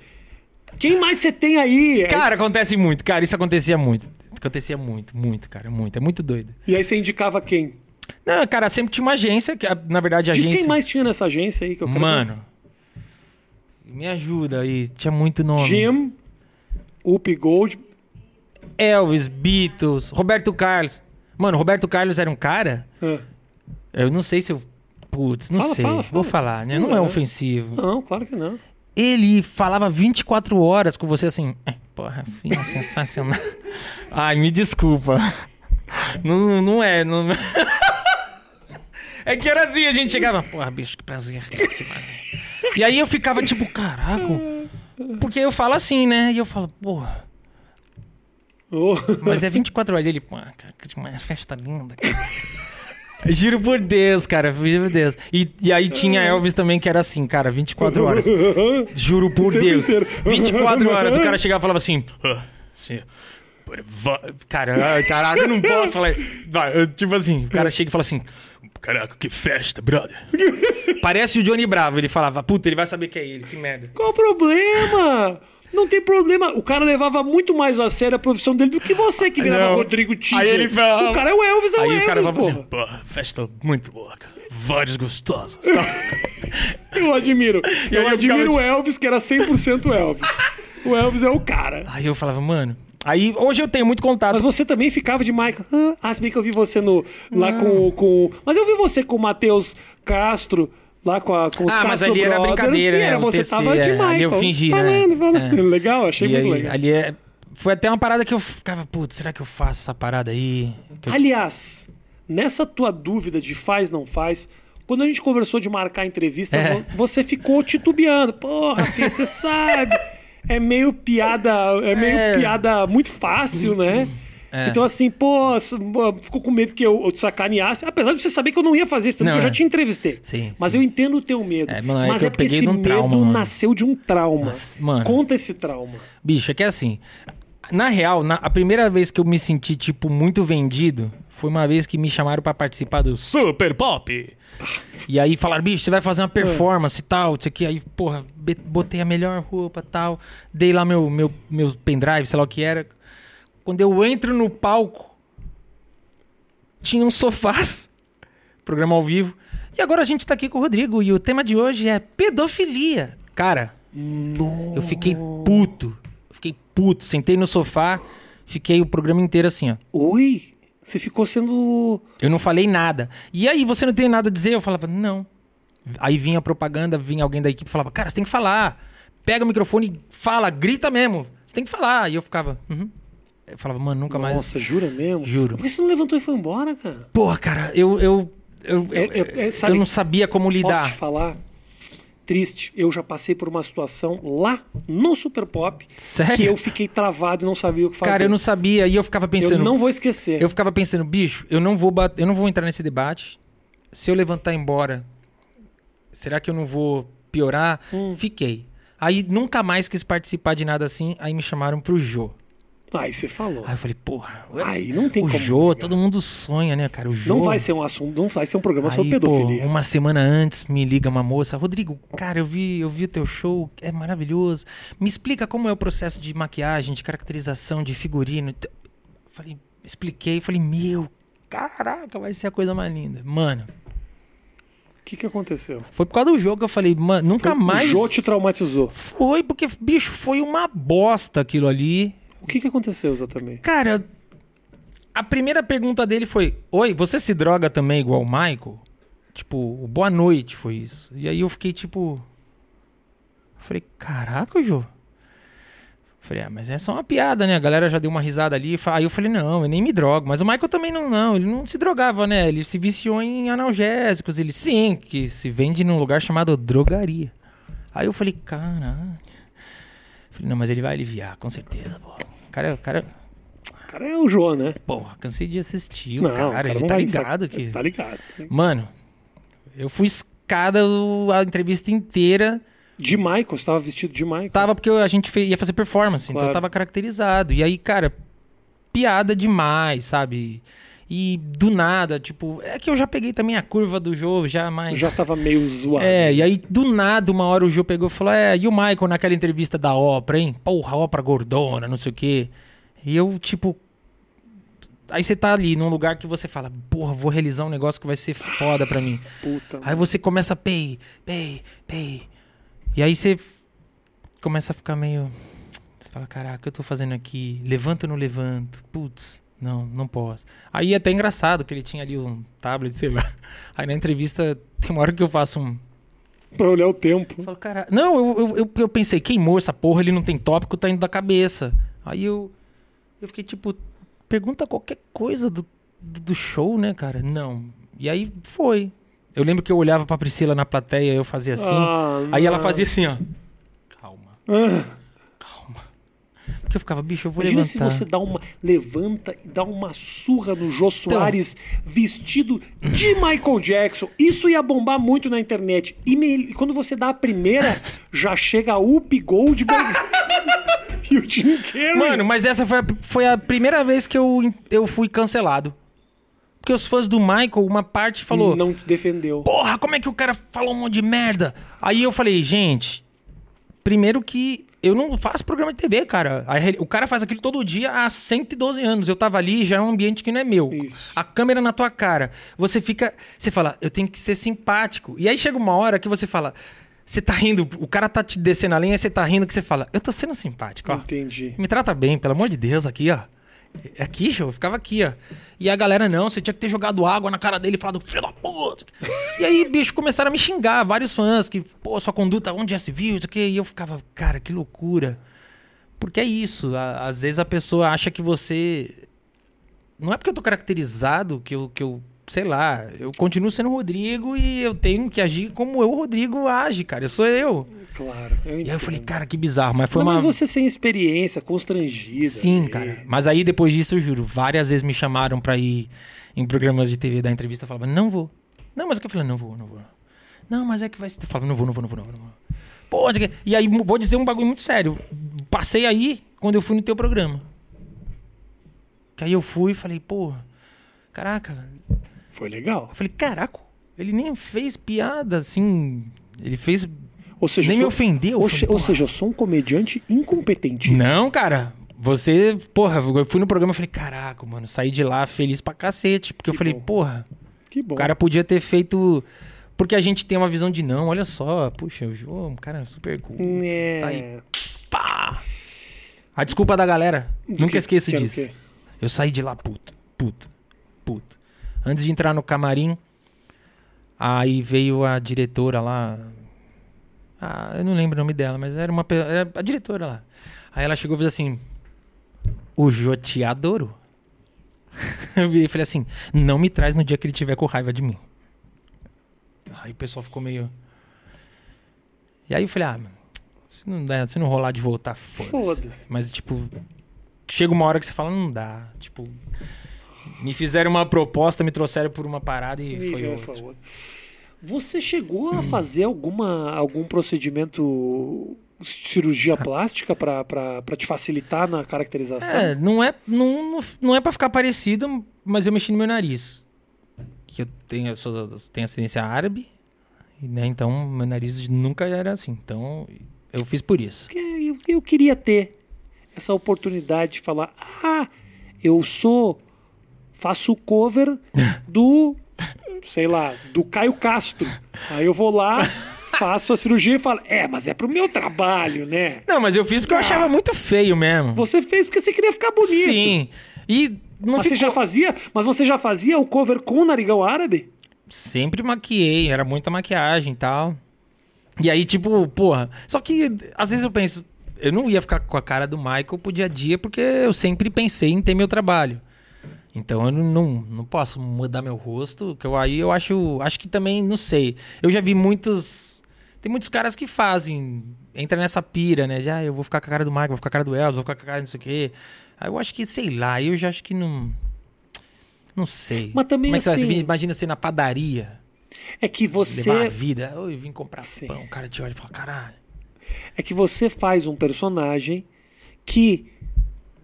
quem mais você tem aí? Cara, acontece muito, cara. Isso acontecia muito. Acontecia muito, muito, cara. Muito. É muito doido. E aí você indicava quem? Não, cara, sempre tinha uma agência, que na verdade a Diz agência. quem mais tinha nessa agência aí que eu quero Mano. Me ajuda aí. Tinha muito nome. saber. Jim, Whoopi Gold. Elvis, Beatles, Roberto Carlos. Mano, Roberto Carlos era um cara. Ah, Eu não sei se eu. Putz, não Fala, sei. fala, Vou fala. falar, né? Não Não, é é. ofensivo. não, claro que não. Ele falava 24 horas com você assim. "É, Porra, filha, sensacional. Ai, me desculpa. Não, não é. Não... É que era assim, a gente chegava, porra, bicho, que prazer. que maravilha." e aí eu ficava tipo, caraca. Porque eu falo assim, né? E eu falo, porra, Oh. mas é 24 horas. Ele, pô, cara, que festa linda. cara." Juro por Deus, cara, juro por Deus. E, e aí tinha Elvis também, que era assim, cara, 24 horas. Juro por Deus. inteiro. 24 horas. O cara chegava e falava assim. "Ah, sim, Cara, caraca, eu não posso falar. Vai, eu, tipo assim, o cara chega e fala assim. Caraca, que festa, brother. Parece o Johnny Bravo. Ele falava, puta, ele vai saber que é ele, que merda. Qual o problema? Não tem problema. O cara levava muito mais a sério a profissão dele do que você que virava Não. Rodrigo Teaser. Aí ele falava- O cara é o Elvis, é o Aí Elvis, o cara falava porra. assim, porra, festa muito boa, cara. Vários gostosos. Eu admiro. Eu aí eu admiro ficava o Elvis, que era 100% Elvis. O Elvis é o cara. Aí eu falava, mano. Aí hoje eu tenho muito contato. Mas você também ficava de Michael. Ah, Ah, se bem que eu vi você no, lá com, com. Mas eu vi você com o Matheus Castro, lá com, a, com os Ah, mas ali era brincadeira, né? era, você TC, tava é, Michael. ali eu fingi, né? falando, falando. É. Legal, achei E muito aí, legal. Ali é. Foi até uma parada que eu ficava, putz, será que eu faço essa parada aí? Eu- Aliás, nessa tua dúvida de faz, não faz, quando a gente conversou de marcar a entrevista, É. vo- você ficou titubeando. Porra, filho, você sabe. É meio piada, é meio É. piada muito fácil, né? Então, assim, pô, ficou com medo que eu, eu te sacaneasse. Apesar de você saber que eu não ia fazer isso, porque Não, eu já é. te entrevistei. Sim, Mas sim. eu entendo o teu medo. É, mano, é Mas é porque esse medo trauma, nasceu de um trauma. Mano. Conta esse trauma. Bicho, é que assim. Na real, na- a primeira vez que eu me senti, tipo, muito vendido foi uma vez que me chamaram pra participar do Super Pop. E aí falaram, bicho, você vai fazer uma performance e tal, isso aqui. Aí, porra, botei a melhor roupa e tal. Dei lá meu, meu, meu pendrive, sei lá o que era. Quando eu entro no palco, tinha uns sofás, programa ao vivo. E agora a gente tá aqui com o Rodrigo e o tema de hoje é pedofilia. Cara, eu fiquei puto. Eu fiquei puto. Sentei no sofá, fiquei o programa inteiro assim, ó. Oi? Você ficou sendo. Eu não falei nada. E aí, você não tem nada a dizer? Eu falava, não. Aí vinha a propaganda, vinha alguém da equipe e falava, cara, você tem que falar. Pega o microfone e fala, grita mesmo. Você tem que falar. E eu ficava, uhum. Eu falava, mano, nunca mais. Nossa, jura mesmo? Juro. Por que você não levantou e foi embora, cara? Porra, cara, eu. Eu, eu, É- eu, é- é, sabe, eu não sabia como lidar. Posso te falar? Triste, eu já passei por uma situação lá no Super Pop Sério? que eu fiquei travado e não sabia o que fazer. Cara, eu não sabia. E eu ficava pensando. Eu não vou esquecer. Eu ficava pensando, bicho, eu não vou bat- eu não vou entrar nesse debate. Se eu levantar e embora, será que eu não vou piorar? Hum. Fiquei. Aí nunca mais quis participar de nada assim. Aí me chamaram pro Jô. Aí você falou. Aí eu falei, porra. Aí não tem o como. Jô, todo mundo sonha, né, cara? O Jô. Não vai ser um assunto, não vai ser um programa Aí, sobre pô, pedofilia. uma semana antes me liga uma moça, Rodrigo, cara, eu vi, eu vi o teu show, é maravilhoso. Me explica como é o processo de maquiagem, de caracterização, de figurino. Falei, expliquei, falei, meu, caraca, vai ser a coisa mais linda. Mano, O que, que aconteceu? foi por causa do jogo que eu falei, mano, nunca mais. O Jô te traumatizou. Foi, porque, bicho, foi uma bosta aquilo ali. O que, que aconteceu exatamente? Cara, a primeira pergunta dele foi: Oi, você se droga também igual o Michael? Tipo, boa noite foi isso. E aí eu fiquei tipo. Falei, caraca, Jô. Falei, ah, mas é só uma piada, né? A galera já deu uma risada ali. Aí eu falei, não, eu nem me drogo. Mas o Michael também não, não. Ele não se drogava, né? Ele se viciou em analgésicos. Ele sim, que se vende num lugar chamado drogaria. Aí eu falei, caralho. Falei, não, mas ele vai aliviar, com certeza, pô. O cara, o cara, O cara é o Jô, né? Porra, cansei de assistir o não, cara, o cara ele tá vai ligado que... Tá ligado. Mano, eu fui escada a entrevista inteira, De Michael, você tava vestido de Michael. tava porque a gente ia fazer performance, então Claro. eu tava caracterizado. E aí, cara, piada demais, sabe? E do nada, tipo, é que eu já peguei também a curva do jogo, já mais... Já tava meio zoado. É, e aí do nada, uma hora o Gil pegou e falou: É, e o Michael naquela entrevista da ópera, hein? Porra, ópera gordona, não sei o quê. E eu, tipo. Aí você tá ali num lugar que você fala: Porra, vou realizar um negócio que vai ser foda pra mim. Puta. Aí você começa a pay, pay, pay. E aí você começa a ficar meio. Você fala: Caraca, o que eu tô fazendo aqui? Levanto ou não levanto? Putz. Não, não posso. Aí é até engraçado que ele tinha ali um tablet, sei lá. Aí na entrevista, tem uma hora que eu faço um, Pra olhar o tempo. eu falo, cara, não, eu, eu, eu, pensei, queimou essa porra, ele não tem tópico, tá indo da cabeça. Aí eu, eu fiquei tipo, pergunta qualquer coisa do, do show, né, cara? Não. E aí foi. Eu lembro que eu olhava pra Priscila na plateia, eu fazia assim. Ah, aí ela não. fazia assim, ó. Calma, Ah, calma. Porque eu ficava, bicho, eu vou Imagina levantar. se você dá uma. levanta e dá uma surra no Jô Soares vestido de Michael Jackson. Isso ia bombar muito na internet. E, me- quando você dá a primeira, já chega a Up Goldberg e o Jim Carrey. Mano, mas essa foi a, foi a primeira vez que eu, eu fui cancelado. Porque os fãs do Michael, uma parte falou: não te defendeu. Porra, como é que o cara falou um monte de merda? Aí eu falei, gente, primeiro que eu não faço programa de TV, cara. O cara faz aquilo todo dia há 112 anos. Eu tava ali, já é um ambiente que não é meu. Isso. A câmera na tua cara. Você fica. Você fala, eu tenho que ser simpático. E aí chega uma hora que você fala. Você tá rindo, o cara tá te descendo a linha, você tá rindo, que você fala, eu tô sendo simpático, ó. Entendi. Me trata bem, pelo amor de Deus, aqui, ó. Aqui, eu ficava aqui, ó. E a galera, não, você tinha que ter jogado água na cara dele e falado, filho da puta. E aí, bicho, começaram a me xingar, vários fãs, que, pô, sua conduta, onde já se viu, isso aqui. E eu ficava, cara, que loucura. Porque é isso, a- às vezes a pessoa acha que você. Não é porque eu tô caracterizado que eu, que eu sei lá, eu continuo sendo o Rodrigo e eu tenho que agir como eu, o Rodrigo, age, cara. Eu sou eu. Claro. Eu E aí eu falei, cara, que bizarro, mas foi Não, uma. Mas você sem experiência, constrangida. Sim, né? cara. Mas aí depois disso, eu juro, várias vezes me chamaram pra ir em programas de TV dar entrevista. Eu falava, não vou. Não, mas o que eu falei, não vou, não vou. Não, mas é que vai ser. Eu falava, não vou, não vou, não vou, não vou. Não vou. Pô, e aí vou dizer um bagulho muito sério. Passei aí quando eu fui no teu programa. Que aí eu fui e falei, pô, caraca. Foi legal. Eu falei, caraca, ele nem fez piada assim. Ele fez. Ou seja, Nem eu me sou- ofendeu. Ou, falei, ou seja, eu sou um comediante incompetentíssimo. Não, cara. Você, porra, eu fui no programa e falei, caraca, mano, saí de lá feliz pra cacete. Porque Que eu falei, bom. porra, Que bom. o cara podia ter feito. Porque a gente tem uma visão de não, olha só, puxa, o João, um cara super cool. É... Tá aí. Pá! A desculpa da galera. Do Nunca que- esqueço disso. Eu saí de lá puto, puto, puto. Antes de entrar no camarim, aí veio a diretora lá. Ah, eu não lembro o nome dela, mas era uma era a diretora lá. Aí ela chegou e fez assim: O Jô te adorou. Eu virei e falei assim: Não me traz no dia que ele tiver com raiva de mim. Aí o pessoal ficou meio. E aí eu falei: Ah, mano, se não, der, se não rolar de voltar, foda-se. Foda-se. Mas, tipo, chega uma hora que você fala, não dá. Tipo, me fizeram uma proposta, me trouxeram por uma parada e Ih, foi outra. Você chegou a fazer alguma, algum procedimento cirurgia plástica pra te facilitar na caracterização? É, não é, não, não- é pra ficar parecido, mas eu mexi no meu nariz. Que eu tenho, eu sou, tenho ascendência árabe, e, né, então meu nariz nunca era assim. Então eu fiz por isso. Eu, eu queria ter essa oportunidade de falar: ah, eu sou. Faço cover do. sei lá, do Caio Castro. Aí eu vou lá, faço a cirurgia e falo: é, mas é pro meu trabalho, né? Não, mas eu fiz porque eu achava muito feio mesmo. Você fez porque você queria ficar bonito. Sim. E não Mas você ficou... já fazia? Mas você já fazia o cover com o narigão árabe? Sempre maquiei, era muita maquiagem e tal. E aí, tipo, porra. Só que às vezes eu penso, eu não ia ficar com a cara do Michael pro dia a dia, porque eu sempre pensei em ter meu trabalho. Então eu não, não, não posso mudar meu rosto, que eu aí eu acho. Acho que também, não sei. Eu já vi muitos. Tem muitos caras que fazem. Entra nessa pira, né? Já eu vou ficar com a cara do Michael, vou ficar com a cara do Elvis, vou ficar com a cara não sei o quê. Aí eu acho que, sei lá, eu já acho que não. Não sei. Mas também, Como é que você assim- vai- imagina você na padaria É que levar a você vida. Oi, vim comprar Sim. pão. O cara te olha e fala, caralho. é que você faz um personagem que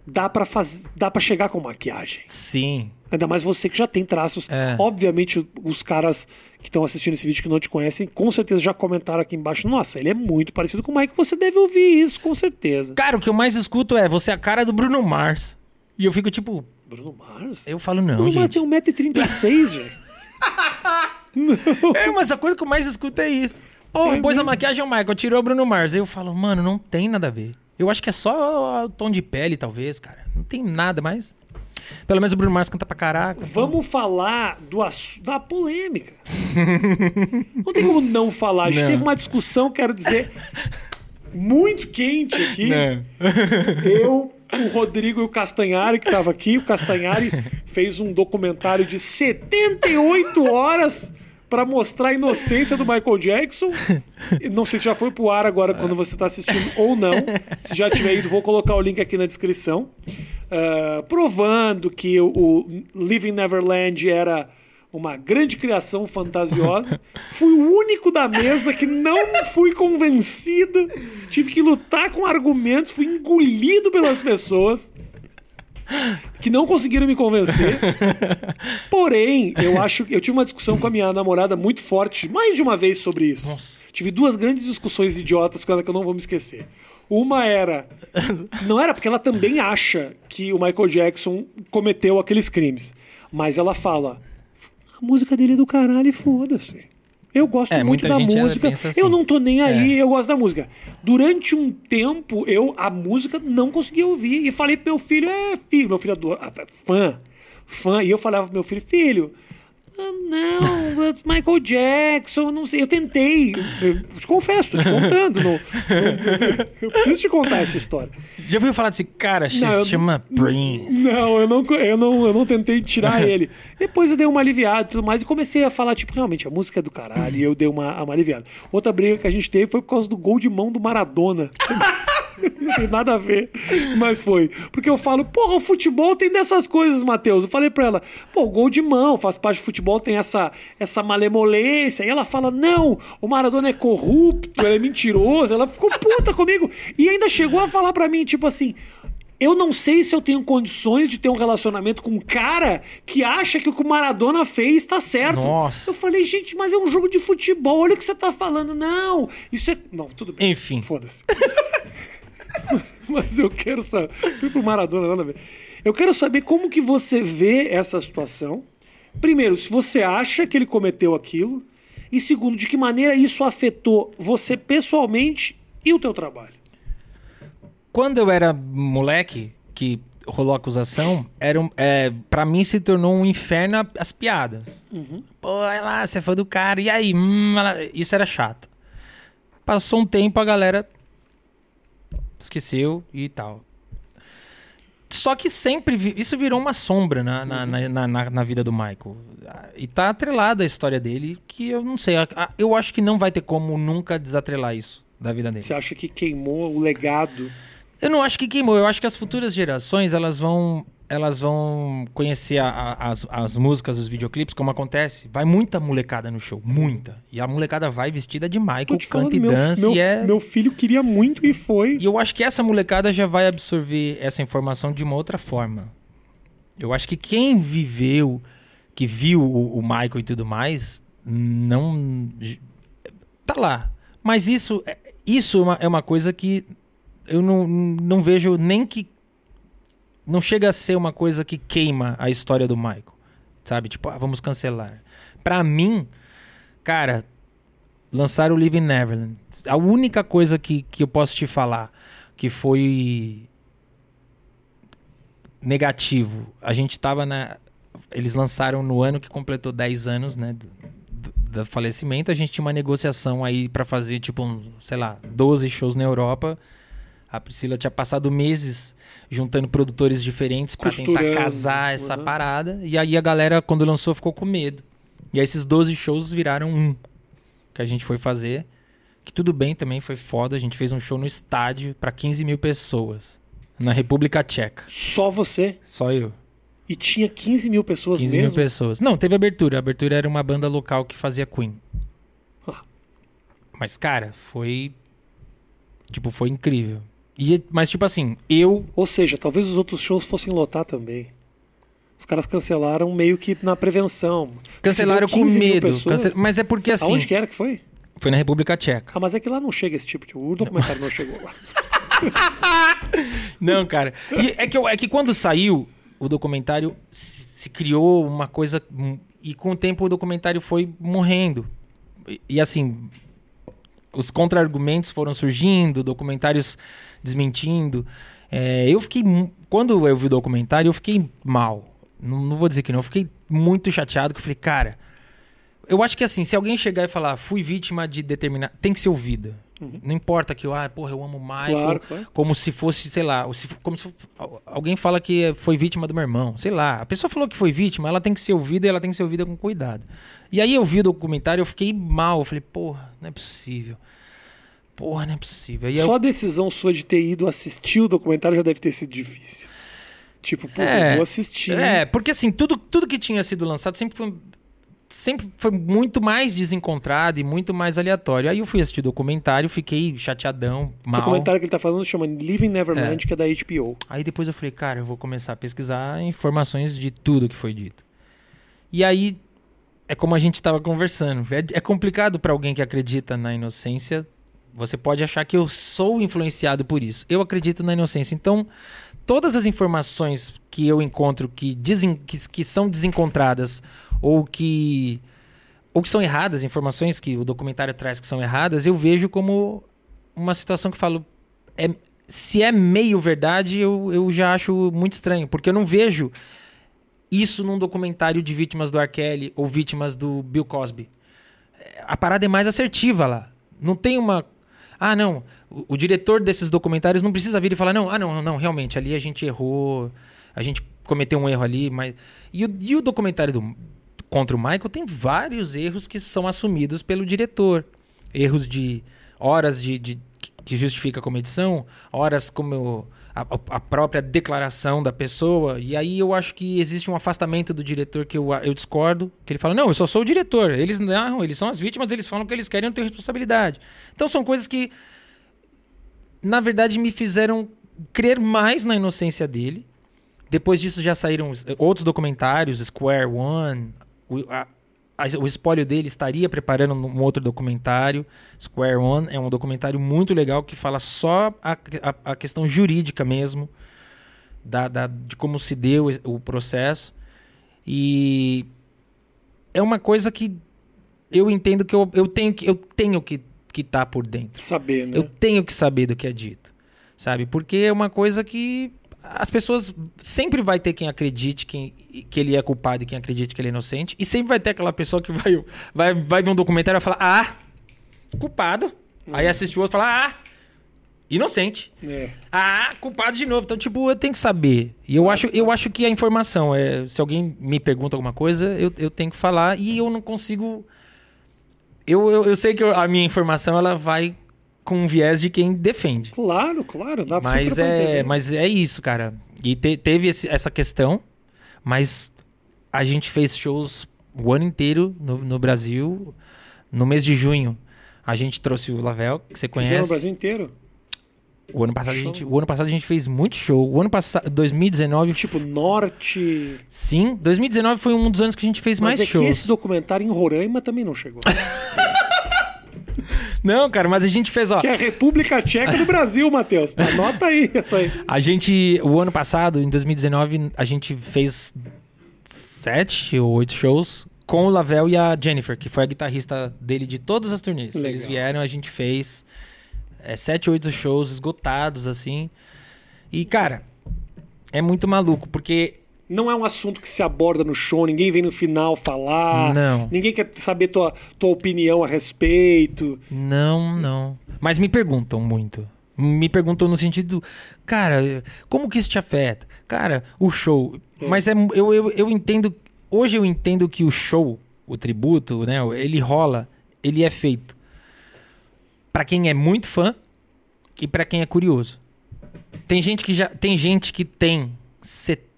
dá pra faz... dá para chegar com maquiagem. Sim. Ainda mais você que já tem traços. É. Obviamente, os caras que estão assistindo esse vídeo que não te conhecem, com certeza já comentaram aqui embaixo. Nossa, ele é muito parecido com o Mike. Você deve ouvir isso, com certeza. Cara, o que eu mais escuto é você é a cara do Bruno Mars. E eu fico tipo, Bruno Mars? eu falo, não, Bruno Mars gente. tem 1,36m, gente. É, mas a coisa que eu mais escuto é isso. Pô, É pôs a maquiagem ao Michael, tirou o Bruno Mars. Aí eu falo, mano, não tem nada a ver. Eu acho que é só o tom de pele, talvez, cara. Não tem nada mais. Pelo menos o Bruno Mars canta pra caraca. Vamos falar do da polêmica. Não tem como não falar. A gente Não. teve uma discussão, quero dizer, muito quente aqui. Não. Eu, o Rodrigo e o Castanhari, que estava aqui. O Castanhari fez um documentário de 78 horas pra mostrar a inocência do Michael Jackson. Não sei se já foi pro ar agora quando você tá assistindo ou não. Se já tiver ido, vou colocar o link aqui na descrição. Ah, provando que o, o Living Neverland era uma grande criação fantasiosa. Fui o único da mesa que não fui convencido. Tive que lutar com argumentos, fui engolido pelas pessoas que não conseguiram me convencer. Porém, eu acho que eu tive uma discussão com a minha namorada muito forte, mais de uma vez sobre isso. Tive duas grandes discussões idiotas com ela que eu não vou me esquecer. Uma era. Não era porque ela também acha que o Michael Jackson cometeu aqueles crimes. Mas ela fala: a música dele é do caralho e foda-se. Eu gosto É, muito da música. assim. Eu não tô nem aí, eu gosto da música. Durante um tempo, eu a música não conseguia ouvir. E falei pro meu filho, é, filho, meu filho ah, fã, fã. E eu falava pro meu filho, filho, ah, não, Michael Jackson, não sei. Eu tentei, eu te confesso, tô te contando. não- não- eu preciso te contar essa história. Já ouviu falar desse cara? Se Não, eu- chama Prince. Não, eu não, eu não, eu não tentei tirar ele. Depois eu dei uma aliviada e tudo mais e comecei a falar, tipo, realmente, a música é do caralho e eu dei uma, uma aliviada. Outra briga que a gente teve foi por causa do gol de mão do Maradona. Não tem nada a ver, mas foi. Porque eu falo, porra, o futebol tem dessas coisas, Matheus. Eu falei pra ela, pô, gol de mão, faz parte do futebol, tem essa, essa malemolência. E ela fala, não, o Maradona é corrupto, ele é mentiroso. Ela ficou puta comigo. E ainda chegou a falar pra mim, tipo assim, eu não sei se eu tenho condições de ter um relacionamento com um cara que acha que o que o Maradona fez tá certo. Nossa. Eu falei, gente, mas é um jogo de futebol, olha o que você tá falando. Não, isso é. Não, tudo bem. Enfim. Foda-se. mas eu quero saber. Fui pro Maradona, nada a ver. Eu quero saber como que você vê essa situação. Primeiro, se você acha que ele cometeu aquilo. E segundo, de que maneira isso afetou você pessoalmente e o teu trabalho. Quando eu era moleque, que rolou a acusação, era um, é, pra mim se tornou um inferno as piadas. Pô, olha lá, você foi do cara, e aí? Hum, ela- isso era chato. Passou um tempo, a galera esqueceu e tal. Só que sempre vi- isso virou uma sombra na, na, na, na- na- na vida do Michael. E tá atrelada a história dele, que eu não sei. Eu acho que não vai ter como nunca desatrelar isso da vida dele. Você acha que queimou o legado? Eu não acho que queimou. Eu acho que as futuras gerações elas vão elas vão conhecer a- a- as, as músicas, os videoclipes, como acontece. Vai muita molecada no show, muita. E a molecada vai vestida de Michael, canta e dança meu, e é. meu filho queria muito e foi. E eu acho que essa molecada já vai absorver essa informação de uma outra forma. Eu acho que quem viveu, que viu o, o Michael e tudo mais, não. Tá lá. Mas isso, é- isso é uma, é uma coisa que eu não, não vejo nem que. Não chega a ser uma coisa que queima a história do Michael. Sabe? Tipo, ah, vamos cancelar. Pra mim, cara, lançaram o Living Neverland. A única coisa que, que eu posso te falar que foi negativo, a gente tava na. Eles lançaram no ano que completou 10 anos, né? Do, do- falecimento. A gente tinha uma negociação aí pra fazer, tipo, um, sei lá, 12 shows na Europa. A Priscila tinha passado meses juntando produtores diferentes pra tentar casar essa uhum. parada. E aí a galera, quando lançou, ficou com medo. E aí esses 12 shows viraram um que a gente foi fazer. Que tudo bem também, foi foda. A gente fez um show no estádio pra 15 mil pessoas. Na República Tcheca. Só você. Só eu. E tinha 15 mil pessoas 15 mil mesmo. pessoas. Não, teve abertura. A abertura era uma banda local que fazia Queen. Ah. Mas, cara, foi. Tipo, foi incrível. E, mas, tipo assim, eu. Ou seja, talvez os outros shows fossem lotar também. Os caras cancelaram meio que na prevenção. Cancelaram com 15 mil medo. Cance- Mas é porque assim. Aonde que era que foi? Foi na República Tcheca. Ah, mas é que lá não chega esse tipo de. O documentário não chegou lá. Não, cara. E é, que, eu- é que quando saiu o documentário, se, se criou uma coisa. hum, E com o tempo o documentário foi morrendo. E, e, assim. Os contra-argumentos foram surgindo, documentários desmentindo. É, eu fiquei. Quando eu vi o documentário, eu fiquei mal. Não, não vou dizer que não. Eu fiquei muito chateado. Que eu falei, cara. Eu acho que assim, se alguém chegar e falar, fui vítima de determinar. Tem que ser ouvida. Não importa que eu, ah, porra, eu amo o Michael. Claro, claro. Como se fosse, sei lá, ou se fo- como se al- alguém fala que foi vítima do meu irmão. Sei lá, a pessoa falou que foi vítima, ela tem que ser ouvida e ela tem que ser ouvida com cuidado. E aí eu vi o documentário, eu fiquei mal. Eu falei, porra, não é possível. Porra, não é possível. E eu- Só a decisão sua de ter ido assistir o documentário já deve ter sido difícil. Tipo, pô, eu vou assistir. É, porque assim, tudo, tudo que tinha sido lançado sempre foi, sempre foi muito mais desencontrado e muito mais aleatório. Aí eu fui assistir o documentário, fiquei chateadão, O mal. documentário que ele tá falando chama Living Neverland, que é da HBO. Aí depois eu falei, cara, eu vou começar a pesquisar informações de tudo que foi dito. E aí é como a gente estava conversando. É, é complicado para alguém que acredita na inocência. Você pode achar que eu sou influenciado por isso. Eu acredito na inocência. Então, todas as informações que eu encontro que, que, que são desencontradas ou que ou que são erradas, informações que o documentário traz que são erradas, eu vejo como uma situação que falo, é, se é meio verdade, eu, eu já acho muito estranho, porque eu não vejo isso num documentário de vítimas do R. Kelly ou vítimas do Bill Cosby. É, A parada é mais assertiva lá. Não tem uma. Ah, não. O, o diretor desses documentários não precisa vir e falar, não, ah, não, não, realmente, ali a gente errou, a gente cometeu um erro ali, mas. E o, e o documentário do, contra o Michael tem vários erros que são assumidos pelo diretor. Erros de horas de, de- que justifica como edição, horas como a, a própria declaração da pessoa. E aí eu acho que existe um afastamento do diretor que eu, eu discordo. Que ele fala, não, eu só sou o diretor. Eles não, eles são as vítimas, eles falam que eles querem, não tenho responsabilidade. Então são coisas que, na verdade, me fizeram crer mais na inocência dele. Depois disso já saíram os- outros documentários, Square One, o, espólio dele estaria preparando um outro documentário. Square One é um documentário muito legal que fala só a, a- a questão jurídica mesmo, da, da- de como se deu o processo. E é uma coisa que eu entendo que eu, eu tenho que eu tenho que que estar por dentro. Saber, né? Eu tenho que saber do que é dito, sabe? Porque é uma coisa que as pessoas sempre vai ter quem acredite quem, que ele é culpado e quem acredite que ele é inocente, e sempre vai ter aquela pessoa que vai vai, vai ver um documentário e vai falar: "Ah, culpado". Aí assiste o outro e fala: "Ah, inocente". É. Ah, culpado de novo. Então, tipo, eu tenho que saber. E eu acho, eu acho que a informação é, se alguém me pergunta alguma coisa, eu, eu tenho que falar e eu não consigo eu, eu, eu sei que eu- a minha informação ela vai com um viés de quem defende. Claro, claro. Dá Mas é, entender. mas é isso, cara. E te- teve esse- essa questão, mas a gente fez shows o ano inteiro no, no Brasil. No mês de junho, a gente trouxe o Lavel, que você Fizeram conhece. no Brasil inteiro. O ano passado a gente, o ano passado a gente fez muito show. O ano passado, 2019, Tipo, norte. sim, 2019 foi um dos anos que a gente fez Mas mais é shows. que esse documentário em Roraima também não chegou. Não, cara, mas a gente fez, ó. que é a República Tcheca do Brasil, Matheus. Anota aí essa aí. A gente, o ano passado, em 2019, a gente fez sete ou oito shows com o Lavelle e a Jennifer, que foi a guitarrista dele de todas as turnês. Legal. Eles vieram, a gente fez é, sete, oito shows esgotados, assim. E, cara, é muito maluco, porque Não é um assunto que se aborda no show, ninguém vem no final falar. Não. Ninguém quer saber tua, tua opinião a respeito. Não, não. Mas me perguntam muito. Me perguntam no sentido, cara, como que isso te afeta? Cara, o show. Mas é, eu, eu, eu entendo. Hoje eu entendo que o show, o tributo, né? Ele rola, ele é feito pra quem é muito fã e pra quem é curioso. Tem gente que já. Tem gente que tem 70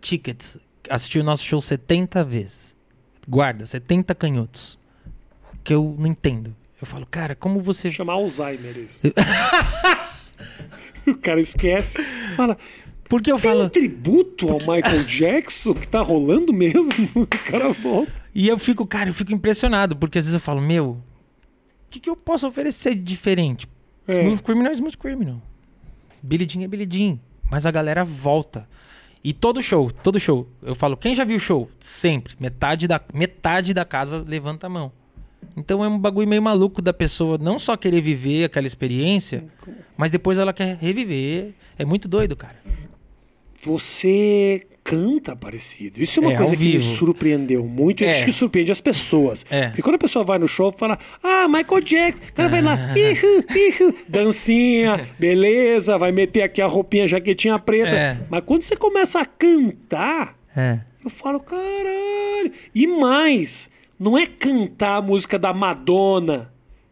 tickets. Assistiu o nosso show 70 vezes. Guarda, 70 canhotos. Que eu não entendo. Eu falo, cara, como você. Chama Alzheimer isso. o cara esquece. Fala, Porque eu tem um falo. tributo ao Michael Jackson que tá rolando mesmo? O cara volta. E eu fico, cara, eu fico impressionado, porque às vezes eu falo, meu, o que, que eu posso oferecer de diferente? É. Smooth Criminal é Smooth Criminal. Billy Jean é Billy Jean. Mas a galera volta. E todo show, todo show, eu falo, quem já viu o show? Sempre. Metade da, metade da casa levanta a mão. Então é um bagulho meio maluco da pessoa não só querer viver aquela experiência, mas depois ela quer reviver. É muito doido, cara. você canta parecido. Isso é uma É, coisa que me surpreendeu muito e É. acho que surpreende as pessoas. É. Porque quando a pessoa vai no show fala, ah, Michael Jackson, o cara vai lá, ihu, ihu, dancinha, beleza, vai meter aqui a roupinha, a jaquetinha preta. É. Mas quando você começa a cantar, É. eu falo, caralho. E mais, não é cantar a música da Madonna,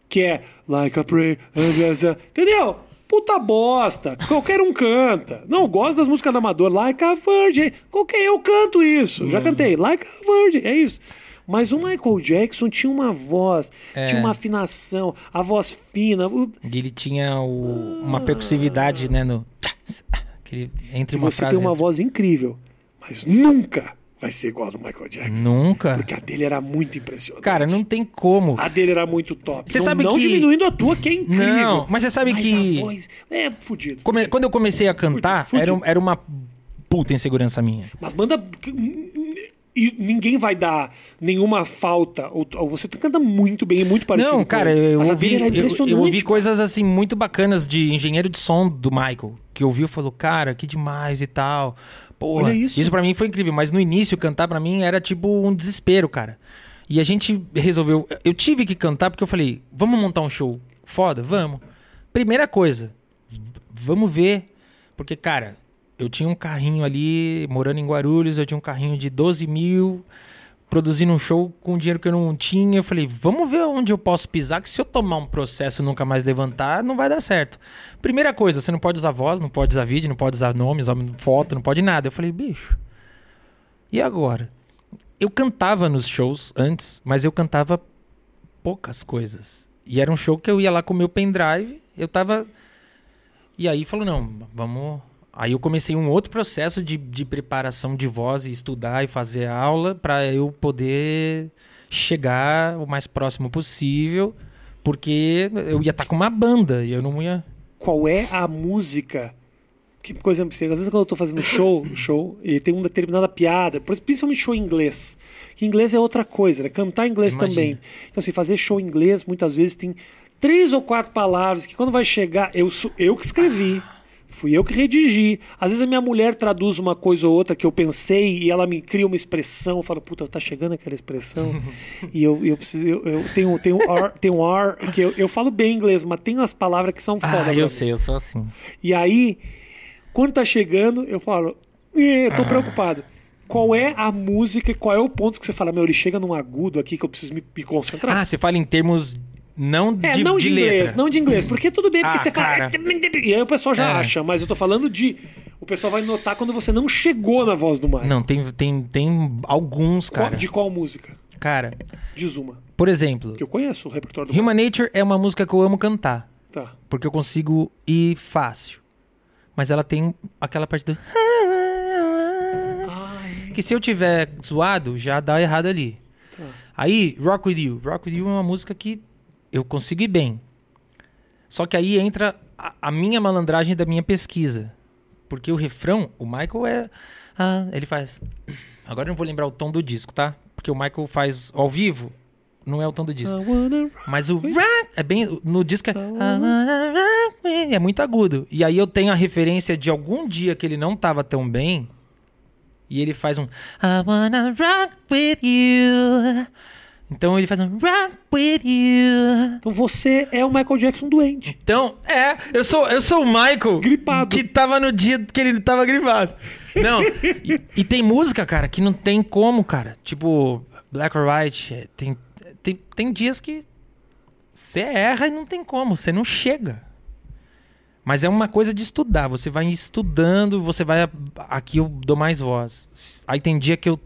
que é Like a Prayer, entendeu? Puta bosta, qualquer um canta. Não, gosto das músicas da Madonna, Like a Virgin, qualquer eu canto isso. Já cantei, Like a Virgin, é isso. Mas o Michael Jackson tinha uma voz, tinha uma afinação, a voz fina. E ele tinha o- uma percussividade, né? No... Entre E uma você frase tem uma voz incrível, mas nunca vai ser igual a do Michael Jackson. Nunca. Porque a dele era muito impressionante. Cara, não tem como. A dele era muito top. Você não, sabe não que- diminuindo a tua, que é incrível. Não, mas você sabe que- a voz é fudido. Come-. Quando eu comecei a cantar, Fudido, era, fudido. era uma puta insegurança minha. Mas manda... E ninguém vai dar nenhuma falta. Ou, ou você canta muito bem, muito parecido Não, com cara, ele. eu Mas ouvi, era eu, impressionante. eu ouvi cara. coisas assim muito bacanas de engenheiro de som do Michael, que ouviu e falou, cara, que demais e tal. Porra, Olha isso. isso pra mim foi incrível, mas no início cantar pra mim era tipo um desespero, cara. E a gente resolveu, eu tive que cantar porque eu falei, vamos montar um show foda, vamos. Primeira coisa, vamos ver, porque cara, eu tinha um carrinho ali morando em Guarulhos, eu tinha um carrinho de 12 mil produzindo um show com dinheiro que eu não tinha. Eu falei, vamos ver onde eu posso pisar, que se eu tomar um processo e nunca mais levantar, não vai dar certo. Primeira coisa, você não pode usar voz, não pode usar vídeo, não pode usar nomes, foto, não pode nada. Eu falei, bicho, e agora? Eu cantava nos shows antes, mas eu cantava poucas coisas. E era um show que eu ia lá com o meu pendrive, eu tava. E aí falou, não, vamos. Aí eu comecei um outro processo de, de preparação de voz e estudar e fazer aula para eu poder chegar o mais próximo possível, porque eu ia estar com uma banda e eu não ia. Qual é a música... Que, por exemplo, às vezes quando eu tô fazendo show, show, e tem uma determinada piada, principalmente show em inglês. Que inglês é outra coisa, né? Cantar em inglês Imagina. também. Então, assim, fazer show em inglês, muitas vezes tem três ou quatro palavras que quando vai chegar, eu eu que escrevi. Fui eu que redigi. Às vezes a minha mulher traduz uma coisa ou outra que eu pensei e ela me cria uma expressão. Eu falo, puta, tá chegando aquela expressão. e eu, eu preciso. Eu, eu tenho, tenho, R, tenho R, que eu, eu falo bem inglês, mas tem umas palavras que são foda. Ah, eu mim. sei, eu sou assim. E aí, quando tá chegando, eu falo, "Ih, eu tô preocupado. Qual é a música e qual é o ponto que você fala, meu, ele chega num agudo aqui que eu preciso me, me concentrar? Ah, você fala em termos não é, de, não de, de inglês, letra. não de inglês. Porque tudo bem, porque Ah, você cara. fala. E aí o pessoal já É. acha, mas eu tô falando de. O pessoal vai notar quando você não chegou na voz do Mario. Não, tem, tem, tem alguns, Qual- cara. de qual música? Cara, Diz uma. por exemplo, Que eu conheço o repertório do Human Nature é uma música que eu amo cantar. Tá. Porque eu consigo ir fácil. Mas ela tem aquela parte do. Ai, Que se eu tiver zoado, já dá errado ali. tá. Aí, Rock With You. Rock With You é uma música que eu consigo ir bem. Só que aí entra a, a minha malandragem da minha pesquisa. Porque o refrão, o Michael é. Ah, ele faz. Agora eu não vou lembrar o tom do disco, tá? Porque o Michael faz ao vivo, não é o tom do disco. Mas o é bem. No disco é. É muito agudo. E aí eu tenho a referência de algum dia que ele não tava tão bem. E ele faz um. I wanna rock with you. Então ele faz um rock with you. Então você é o Michael Jackson doente. Então, é, eu sou, eu sou o Michael. Gripado. Que tava no dia que ele tava gripado. Não, e, e tem música, cara, que não tem como, cara. Tipo, Black or White. é, Tem, tem, tem dias que você erra e não tem como, você não chega. Mas é uma coisa de estudar. Você vai estudando, você vai. Aqui eu dou mais voz. Aí tem dia que eu.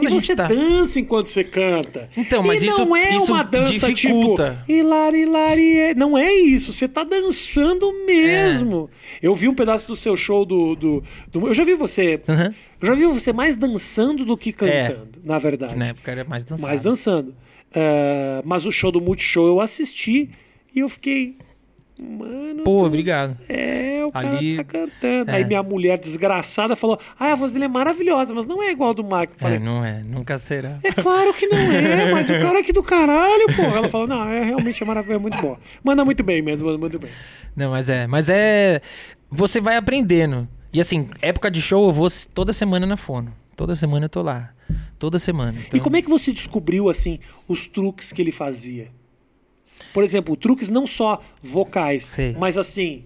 Quando e você tá. dança enquanto você canta. Então, mas e isso- não é isso uma dança dificulta. tipo hilari, hilari, é- não é isso. Você tá dançando mesmo. Eu vi um pedaço do seu show do, do, do- eu já vi você, Aham. eu já vi você mais dançando do que cantando, na verdade. Na época era mais dançado. mais dançando. É, mas o show do Multishow eu assisti e eu fiquei, mano, Pô, do obrigado. é, o cara Ali- tá cantando. é. Aí minha mulher desgraçada falou: Ah, a voz dele é maravilhosa, mas não é igual a do Michael. Eu Falei, É, não é, nunca será. é claro que não é, mas o cara aqui do caralho, pô. Ela falou, não, é realmente é maravilhoso, é muito boa. Manda muito bem mesmo, manda muito bem. Não, mas é, mas é. Você vai aprendendo. E assim, época de show, eu vou toda semana na fono. Toda semana eu tô lá. Toda semana. E Então, como é que você descobriu, assim, os truques que ele fazia? Por exemplo, truques não só vocais, Sei. mas assim,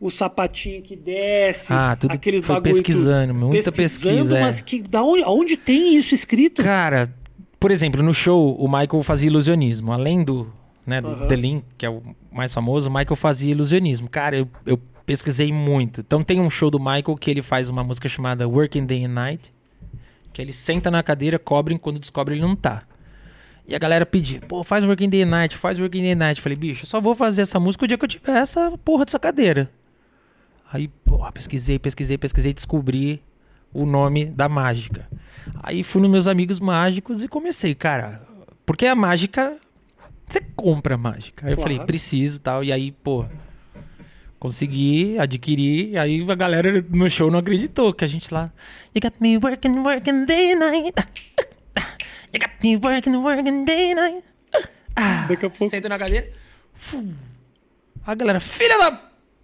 o sapatinho que desce, Ah, tudo aqueles foi bagulho pesquisando, tudo. muita pesquisa, é. mas que, da onde, aonde tem isso escrito? Cara, por exemplo, no show, o Michael fazia ilusionismo. Além do, né, do. The Link, que é o mais famoso, o Michael fazia ilusionismo. Cara, eu, eu pesquisei muito. Então tem um show do Michael que ele faz uma música chamada Working Day and Night, que ele senta na cadeira, cobre, e quando descobre ele não tá. E a galera pedia, pô, faz Working Day Night, faz Working Day Night. Eu falei, bicho, eu só vou fazer essa música o dia que eu tiver essa porra dessa cadeira. Aí, porra, pesquisei, pesquisei, pesquisei, descobri o nome da mágica. Aí fui nos meus amigos mágicos e comecei, cara, porque a mágica você compra a mágica. Aí eu Claro. falei, preciso, tal, e aí, pô, consegui adquirir, aí a galera no show não acreditou que a gente lá, you got me working, working day night. You got me working, working day and night. Ah, Daqui a pouco- Sento na cadeira. Fum. A galera, filha da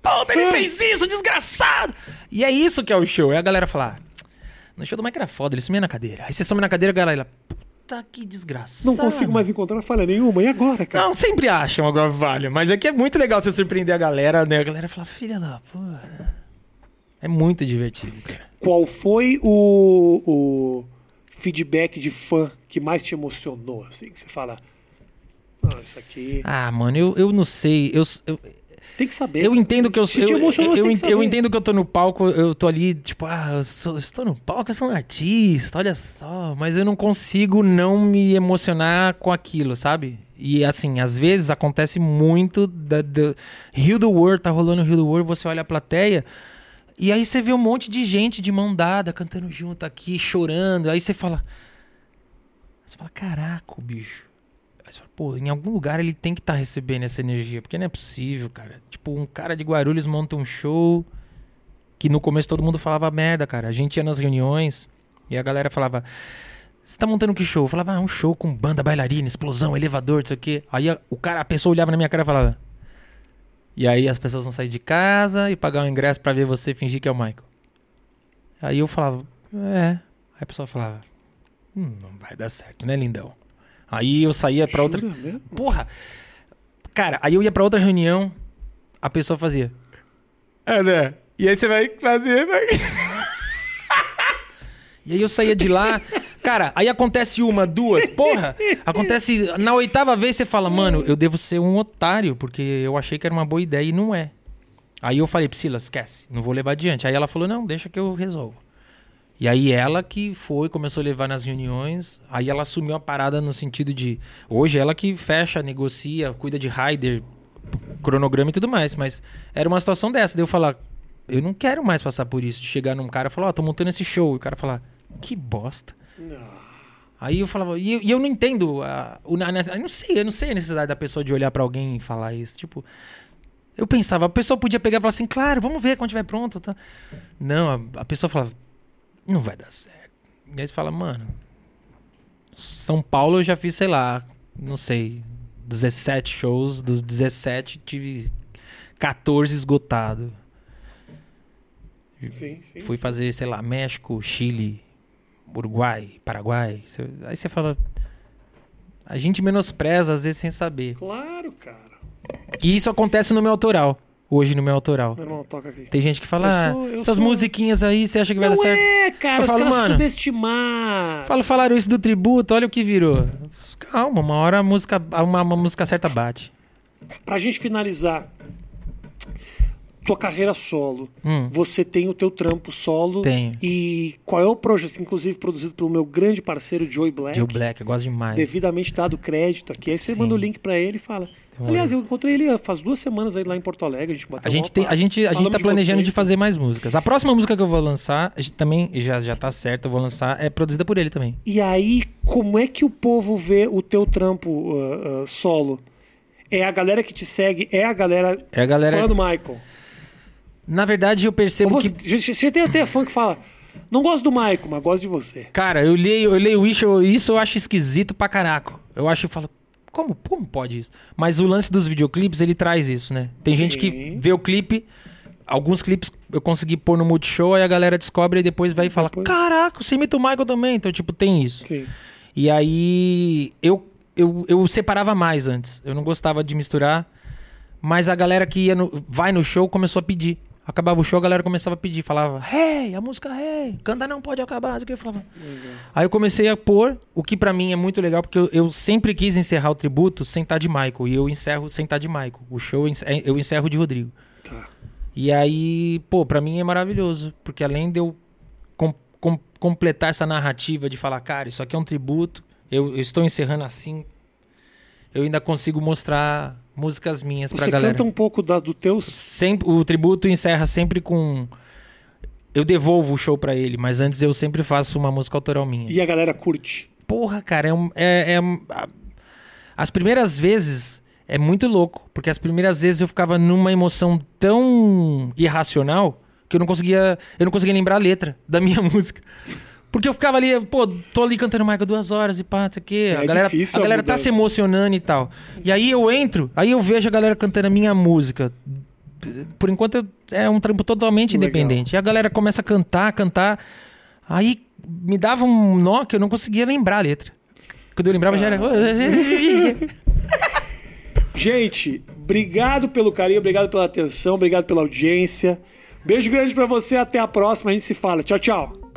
puta, ele fez isso, desgraçado! E é isso que é o show. É a galera falar, no show do Mike era foda, ele sumia na cadeira. Aí você some na cadeira, a galera, puta que desgraçado. Não consigo mais encontrar falha nenhuma. E agora, cara? Não, sempre acham alguma falha, mas é que é muito legal você surpreender a galera, né? A galera fala, filha da puta. É muito divertido, cara. Qual foi o, o feedback de fã que mais te emocionou, assim? Que você fala, ah, isso aqui... Ah, mano, eu, eu não sei. Eu, eu, Tem que saber. eu entendo que eu Se eu, te emocionou, você eu, eu, entendo que eu tô no palco, eu tô ali, tipo, ah, eu, sou- eu estou no palco, eu sou um artista, olha só, mas eu não consigo não me emocionar com aquilo, sabe? E assim, às vezes acontece muito da, da Rio do World, tá rolando Rio do World, você olha a plateia, e aí você vê um monte de gente de mão dada, cantando junto aqui, chorando, aí você fala. Você fala, caraca, bicho. Aí você fala, pô, em algum lugar ele tem que estar recebendo essa energia, porque não é possível, cara. Tipo, um cara de Guarulhos monta um show que no começo todo mundo falava merda, cara. A gente ia nas reuniões e a galera falava: Você tá montando que show? Eu falava, ah, um show com banda bailarina, explosão, elevador, não sei o quê. Aí a, o cara, a pessoa olhava na minha cara e falava. E aí as pessoas vão sair de casa e pagar o ingresso pra ver você fingir que é o Michael. Aí eu falava, é. Aí a pessoa falava, hum, não vai dar certo, né, lindão? Aí eu saía pra outra. Mesmo? Porra! Cara, aí eu ia pra outra reunião, a pessoa fazia. É, né? E aí você vai fazer, vai. E aí eu saía de lá. Cara, aí acontece uma, duas, porra. Acontece. Na oitava vez você fala, mano, eu devo ser um otário, porque eu achei que era uma boa ideia e não é. Aí eu falei, Priscila, esquece, não vou levar adiante. Aí ela falou, não, deixa que eu resolvo. E aí ela que foi, começou a levar nas reuniões, aí ela assumiu a parada no sentido de. Hoje ela que fecha, negocia, cuida de rider, cronograma e tudo mais. Mas era uma situação dessa, daí eu falar, eu não quero mais passar por isso, de chegar num cara e falar, ó, tô montando esse show. E o cara falar, que bosta. Aí eu falava, e eu, e eu não entendo, a, a, eu não sei, eu não sei a necessidade da pessoa de olhar pra alguém e falar isso. Tipo, eu pensava, a pessoa podia pegar e falar assim, claro, vamos ver quando tiver pronto. Tá? Não, a, a pessoa falava, não vai dar certo. E aí você fala, mano, São Paulo eu já fiz, sei lá, não sei, 17 shows, dos 17 tive 14 esgotado. Sim, sim. Fui sim. fazer, sei lá, México, Chile, Uruguai, Paraguai. Cê- Aí você fala. A gente menospreza, às vezes, sem saber. Claro, cara. E isso acontece no meu autoral. Hoje no meu autoral. Meu irmão, toca aqui. Tem gente que fala, Eu sou- ah, eu essas sou- musiquinhas aí, você acha que vai Não dar certo? é, cara. Eu os falo, caras mano, subestimar. Fala, falaram isso do tributo, olha o que virou. Calma, uma hora a música, uma, uma música certa bate. Pra gente finalizar, tua carreira solo, Hum. você tem o teu trampo solo. Tenho. E qual é o projeto, inclusive produzido pelo meu grande parceiro Joey Black. Joe Black, eu gosto demais. Devidamente dado crédito aqui. Aí você Sim. manda o link pra ele e fala. Aliás, eu encontrei ele faz duas semanas aí lá em Porto Alegre. A gente bateu A gente, tem, a gente, a gente tá planejando você. de fazer mais músicas. A próxima música que eu vou lançar, a gente também já, já tá certo, eu vou lançar, é produzida por ele também. E aí, como é que o povo vê o teu trampo ah, ah, solo? É a galera que te segue? É a galera, É a galera- fã do Michael? Na verdade, eu percebo você, que. você tem até fã que fala, não gosto do Michael, mas gosto de você. Cara, eu leio, eu leio isso, eu- isso eu acho esquisito pra caraco. Eu acho, eu falo, como, como pode isso? Mas o lance dos videoclipes, ele traz isso, né? Tem gente que Sim. vê o clipe, alguns clipes eu consegui pôr no Multishow, aí a galera descobre e depois vai e fala: Depois- Caraca, você imita o Michael também. Então, tipo, tem isso. Sim. E aí eu, eu, eu separava mais antes. Eu não gostava de misturar. Mas a galera que ia no, vai no show começou a pedir. Acabava o show, a galera começava a pedir. Falava, hey, a música hey, canta não pode acabar. que. Eu falava. Aí eu comecei a pôr, o que pra mim é muito legal, porque eu, eu sempre quis encerrar o tributo sem estar de Michael. E eu encerro sem estar de Michael. O show eu encerro- eu encerro de Rodrigo. Tá. E aí, pô, pra mim é maravilhoso. Porque além de eu com- com- completar essa narrativa de falar, cara, isso aqui é um tributo, eu, eu estou encerrando assim, eu ainda consigo mostrar músicas minhas pra Você galera. canta um pouco da, do teus. Sempre, o tributo encerra sempre com. Eu devolvo o show pra ele, mas antes eu sempre faço uma música autoral minha. E a galera curte. Porra, cara, é, um- é- é As primeiras vezes é muito louco, porque as primeiras vezes eu ficava numa emoção tão irracional que eu não conseguia. Eu não conseguia lembrar a letra da minha música. Porque eu ficava ali, pô, tô ali cantando Michael duas horas e pá, não sei o quê. É a galera, a a galera tá se emocionando e tal. E aí eu entro, aí eu vejo a galera cantando a minha música. Por enquanto é um trampo totalmente Legal. independente. E a galera começa a cantar, cantar. Aí me dava um nó que eu não conseguia lembrar a letra. Quando eu lembrava já era. Gente, obrigado pelo carinho, obrigado pela atenção, obrigado pela audiência. Beijo grande pra você, até a próxima, a gente se fala. Tchau, tchau.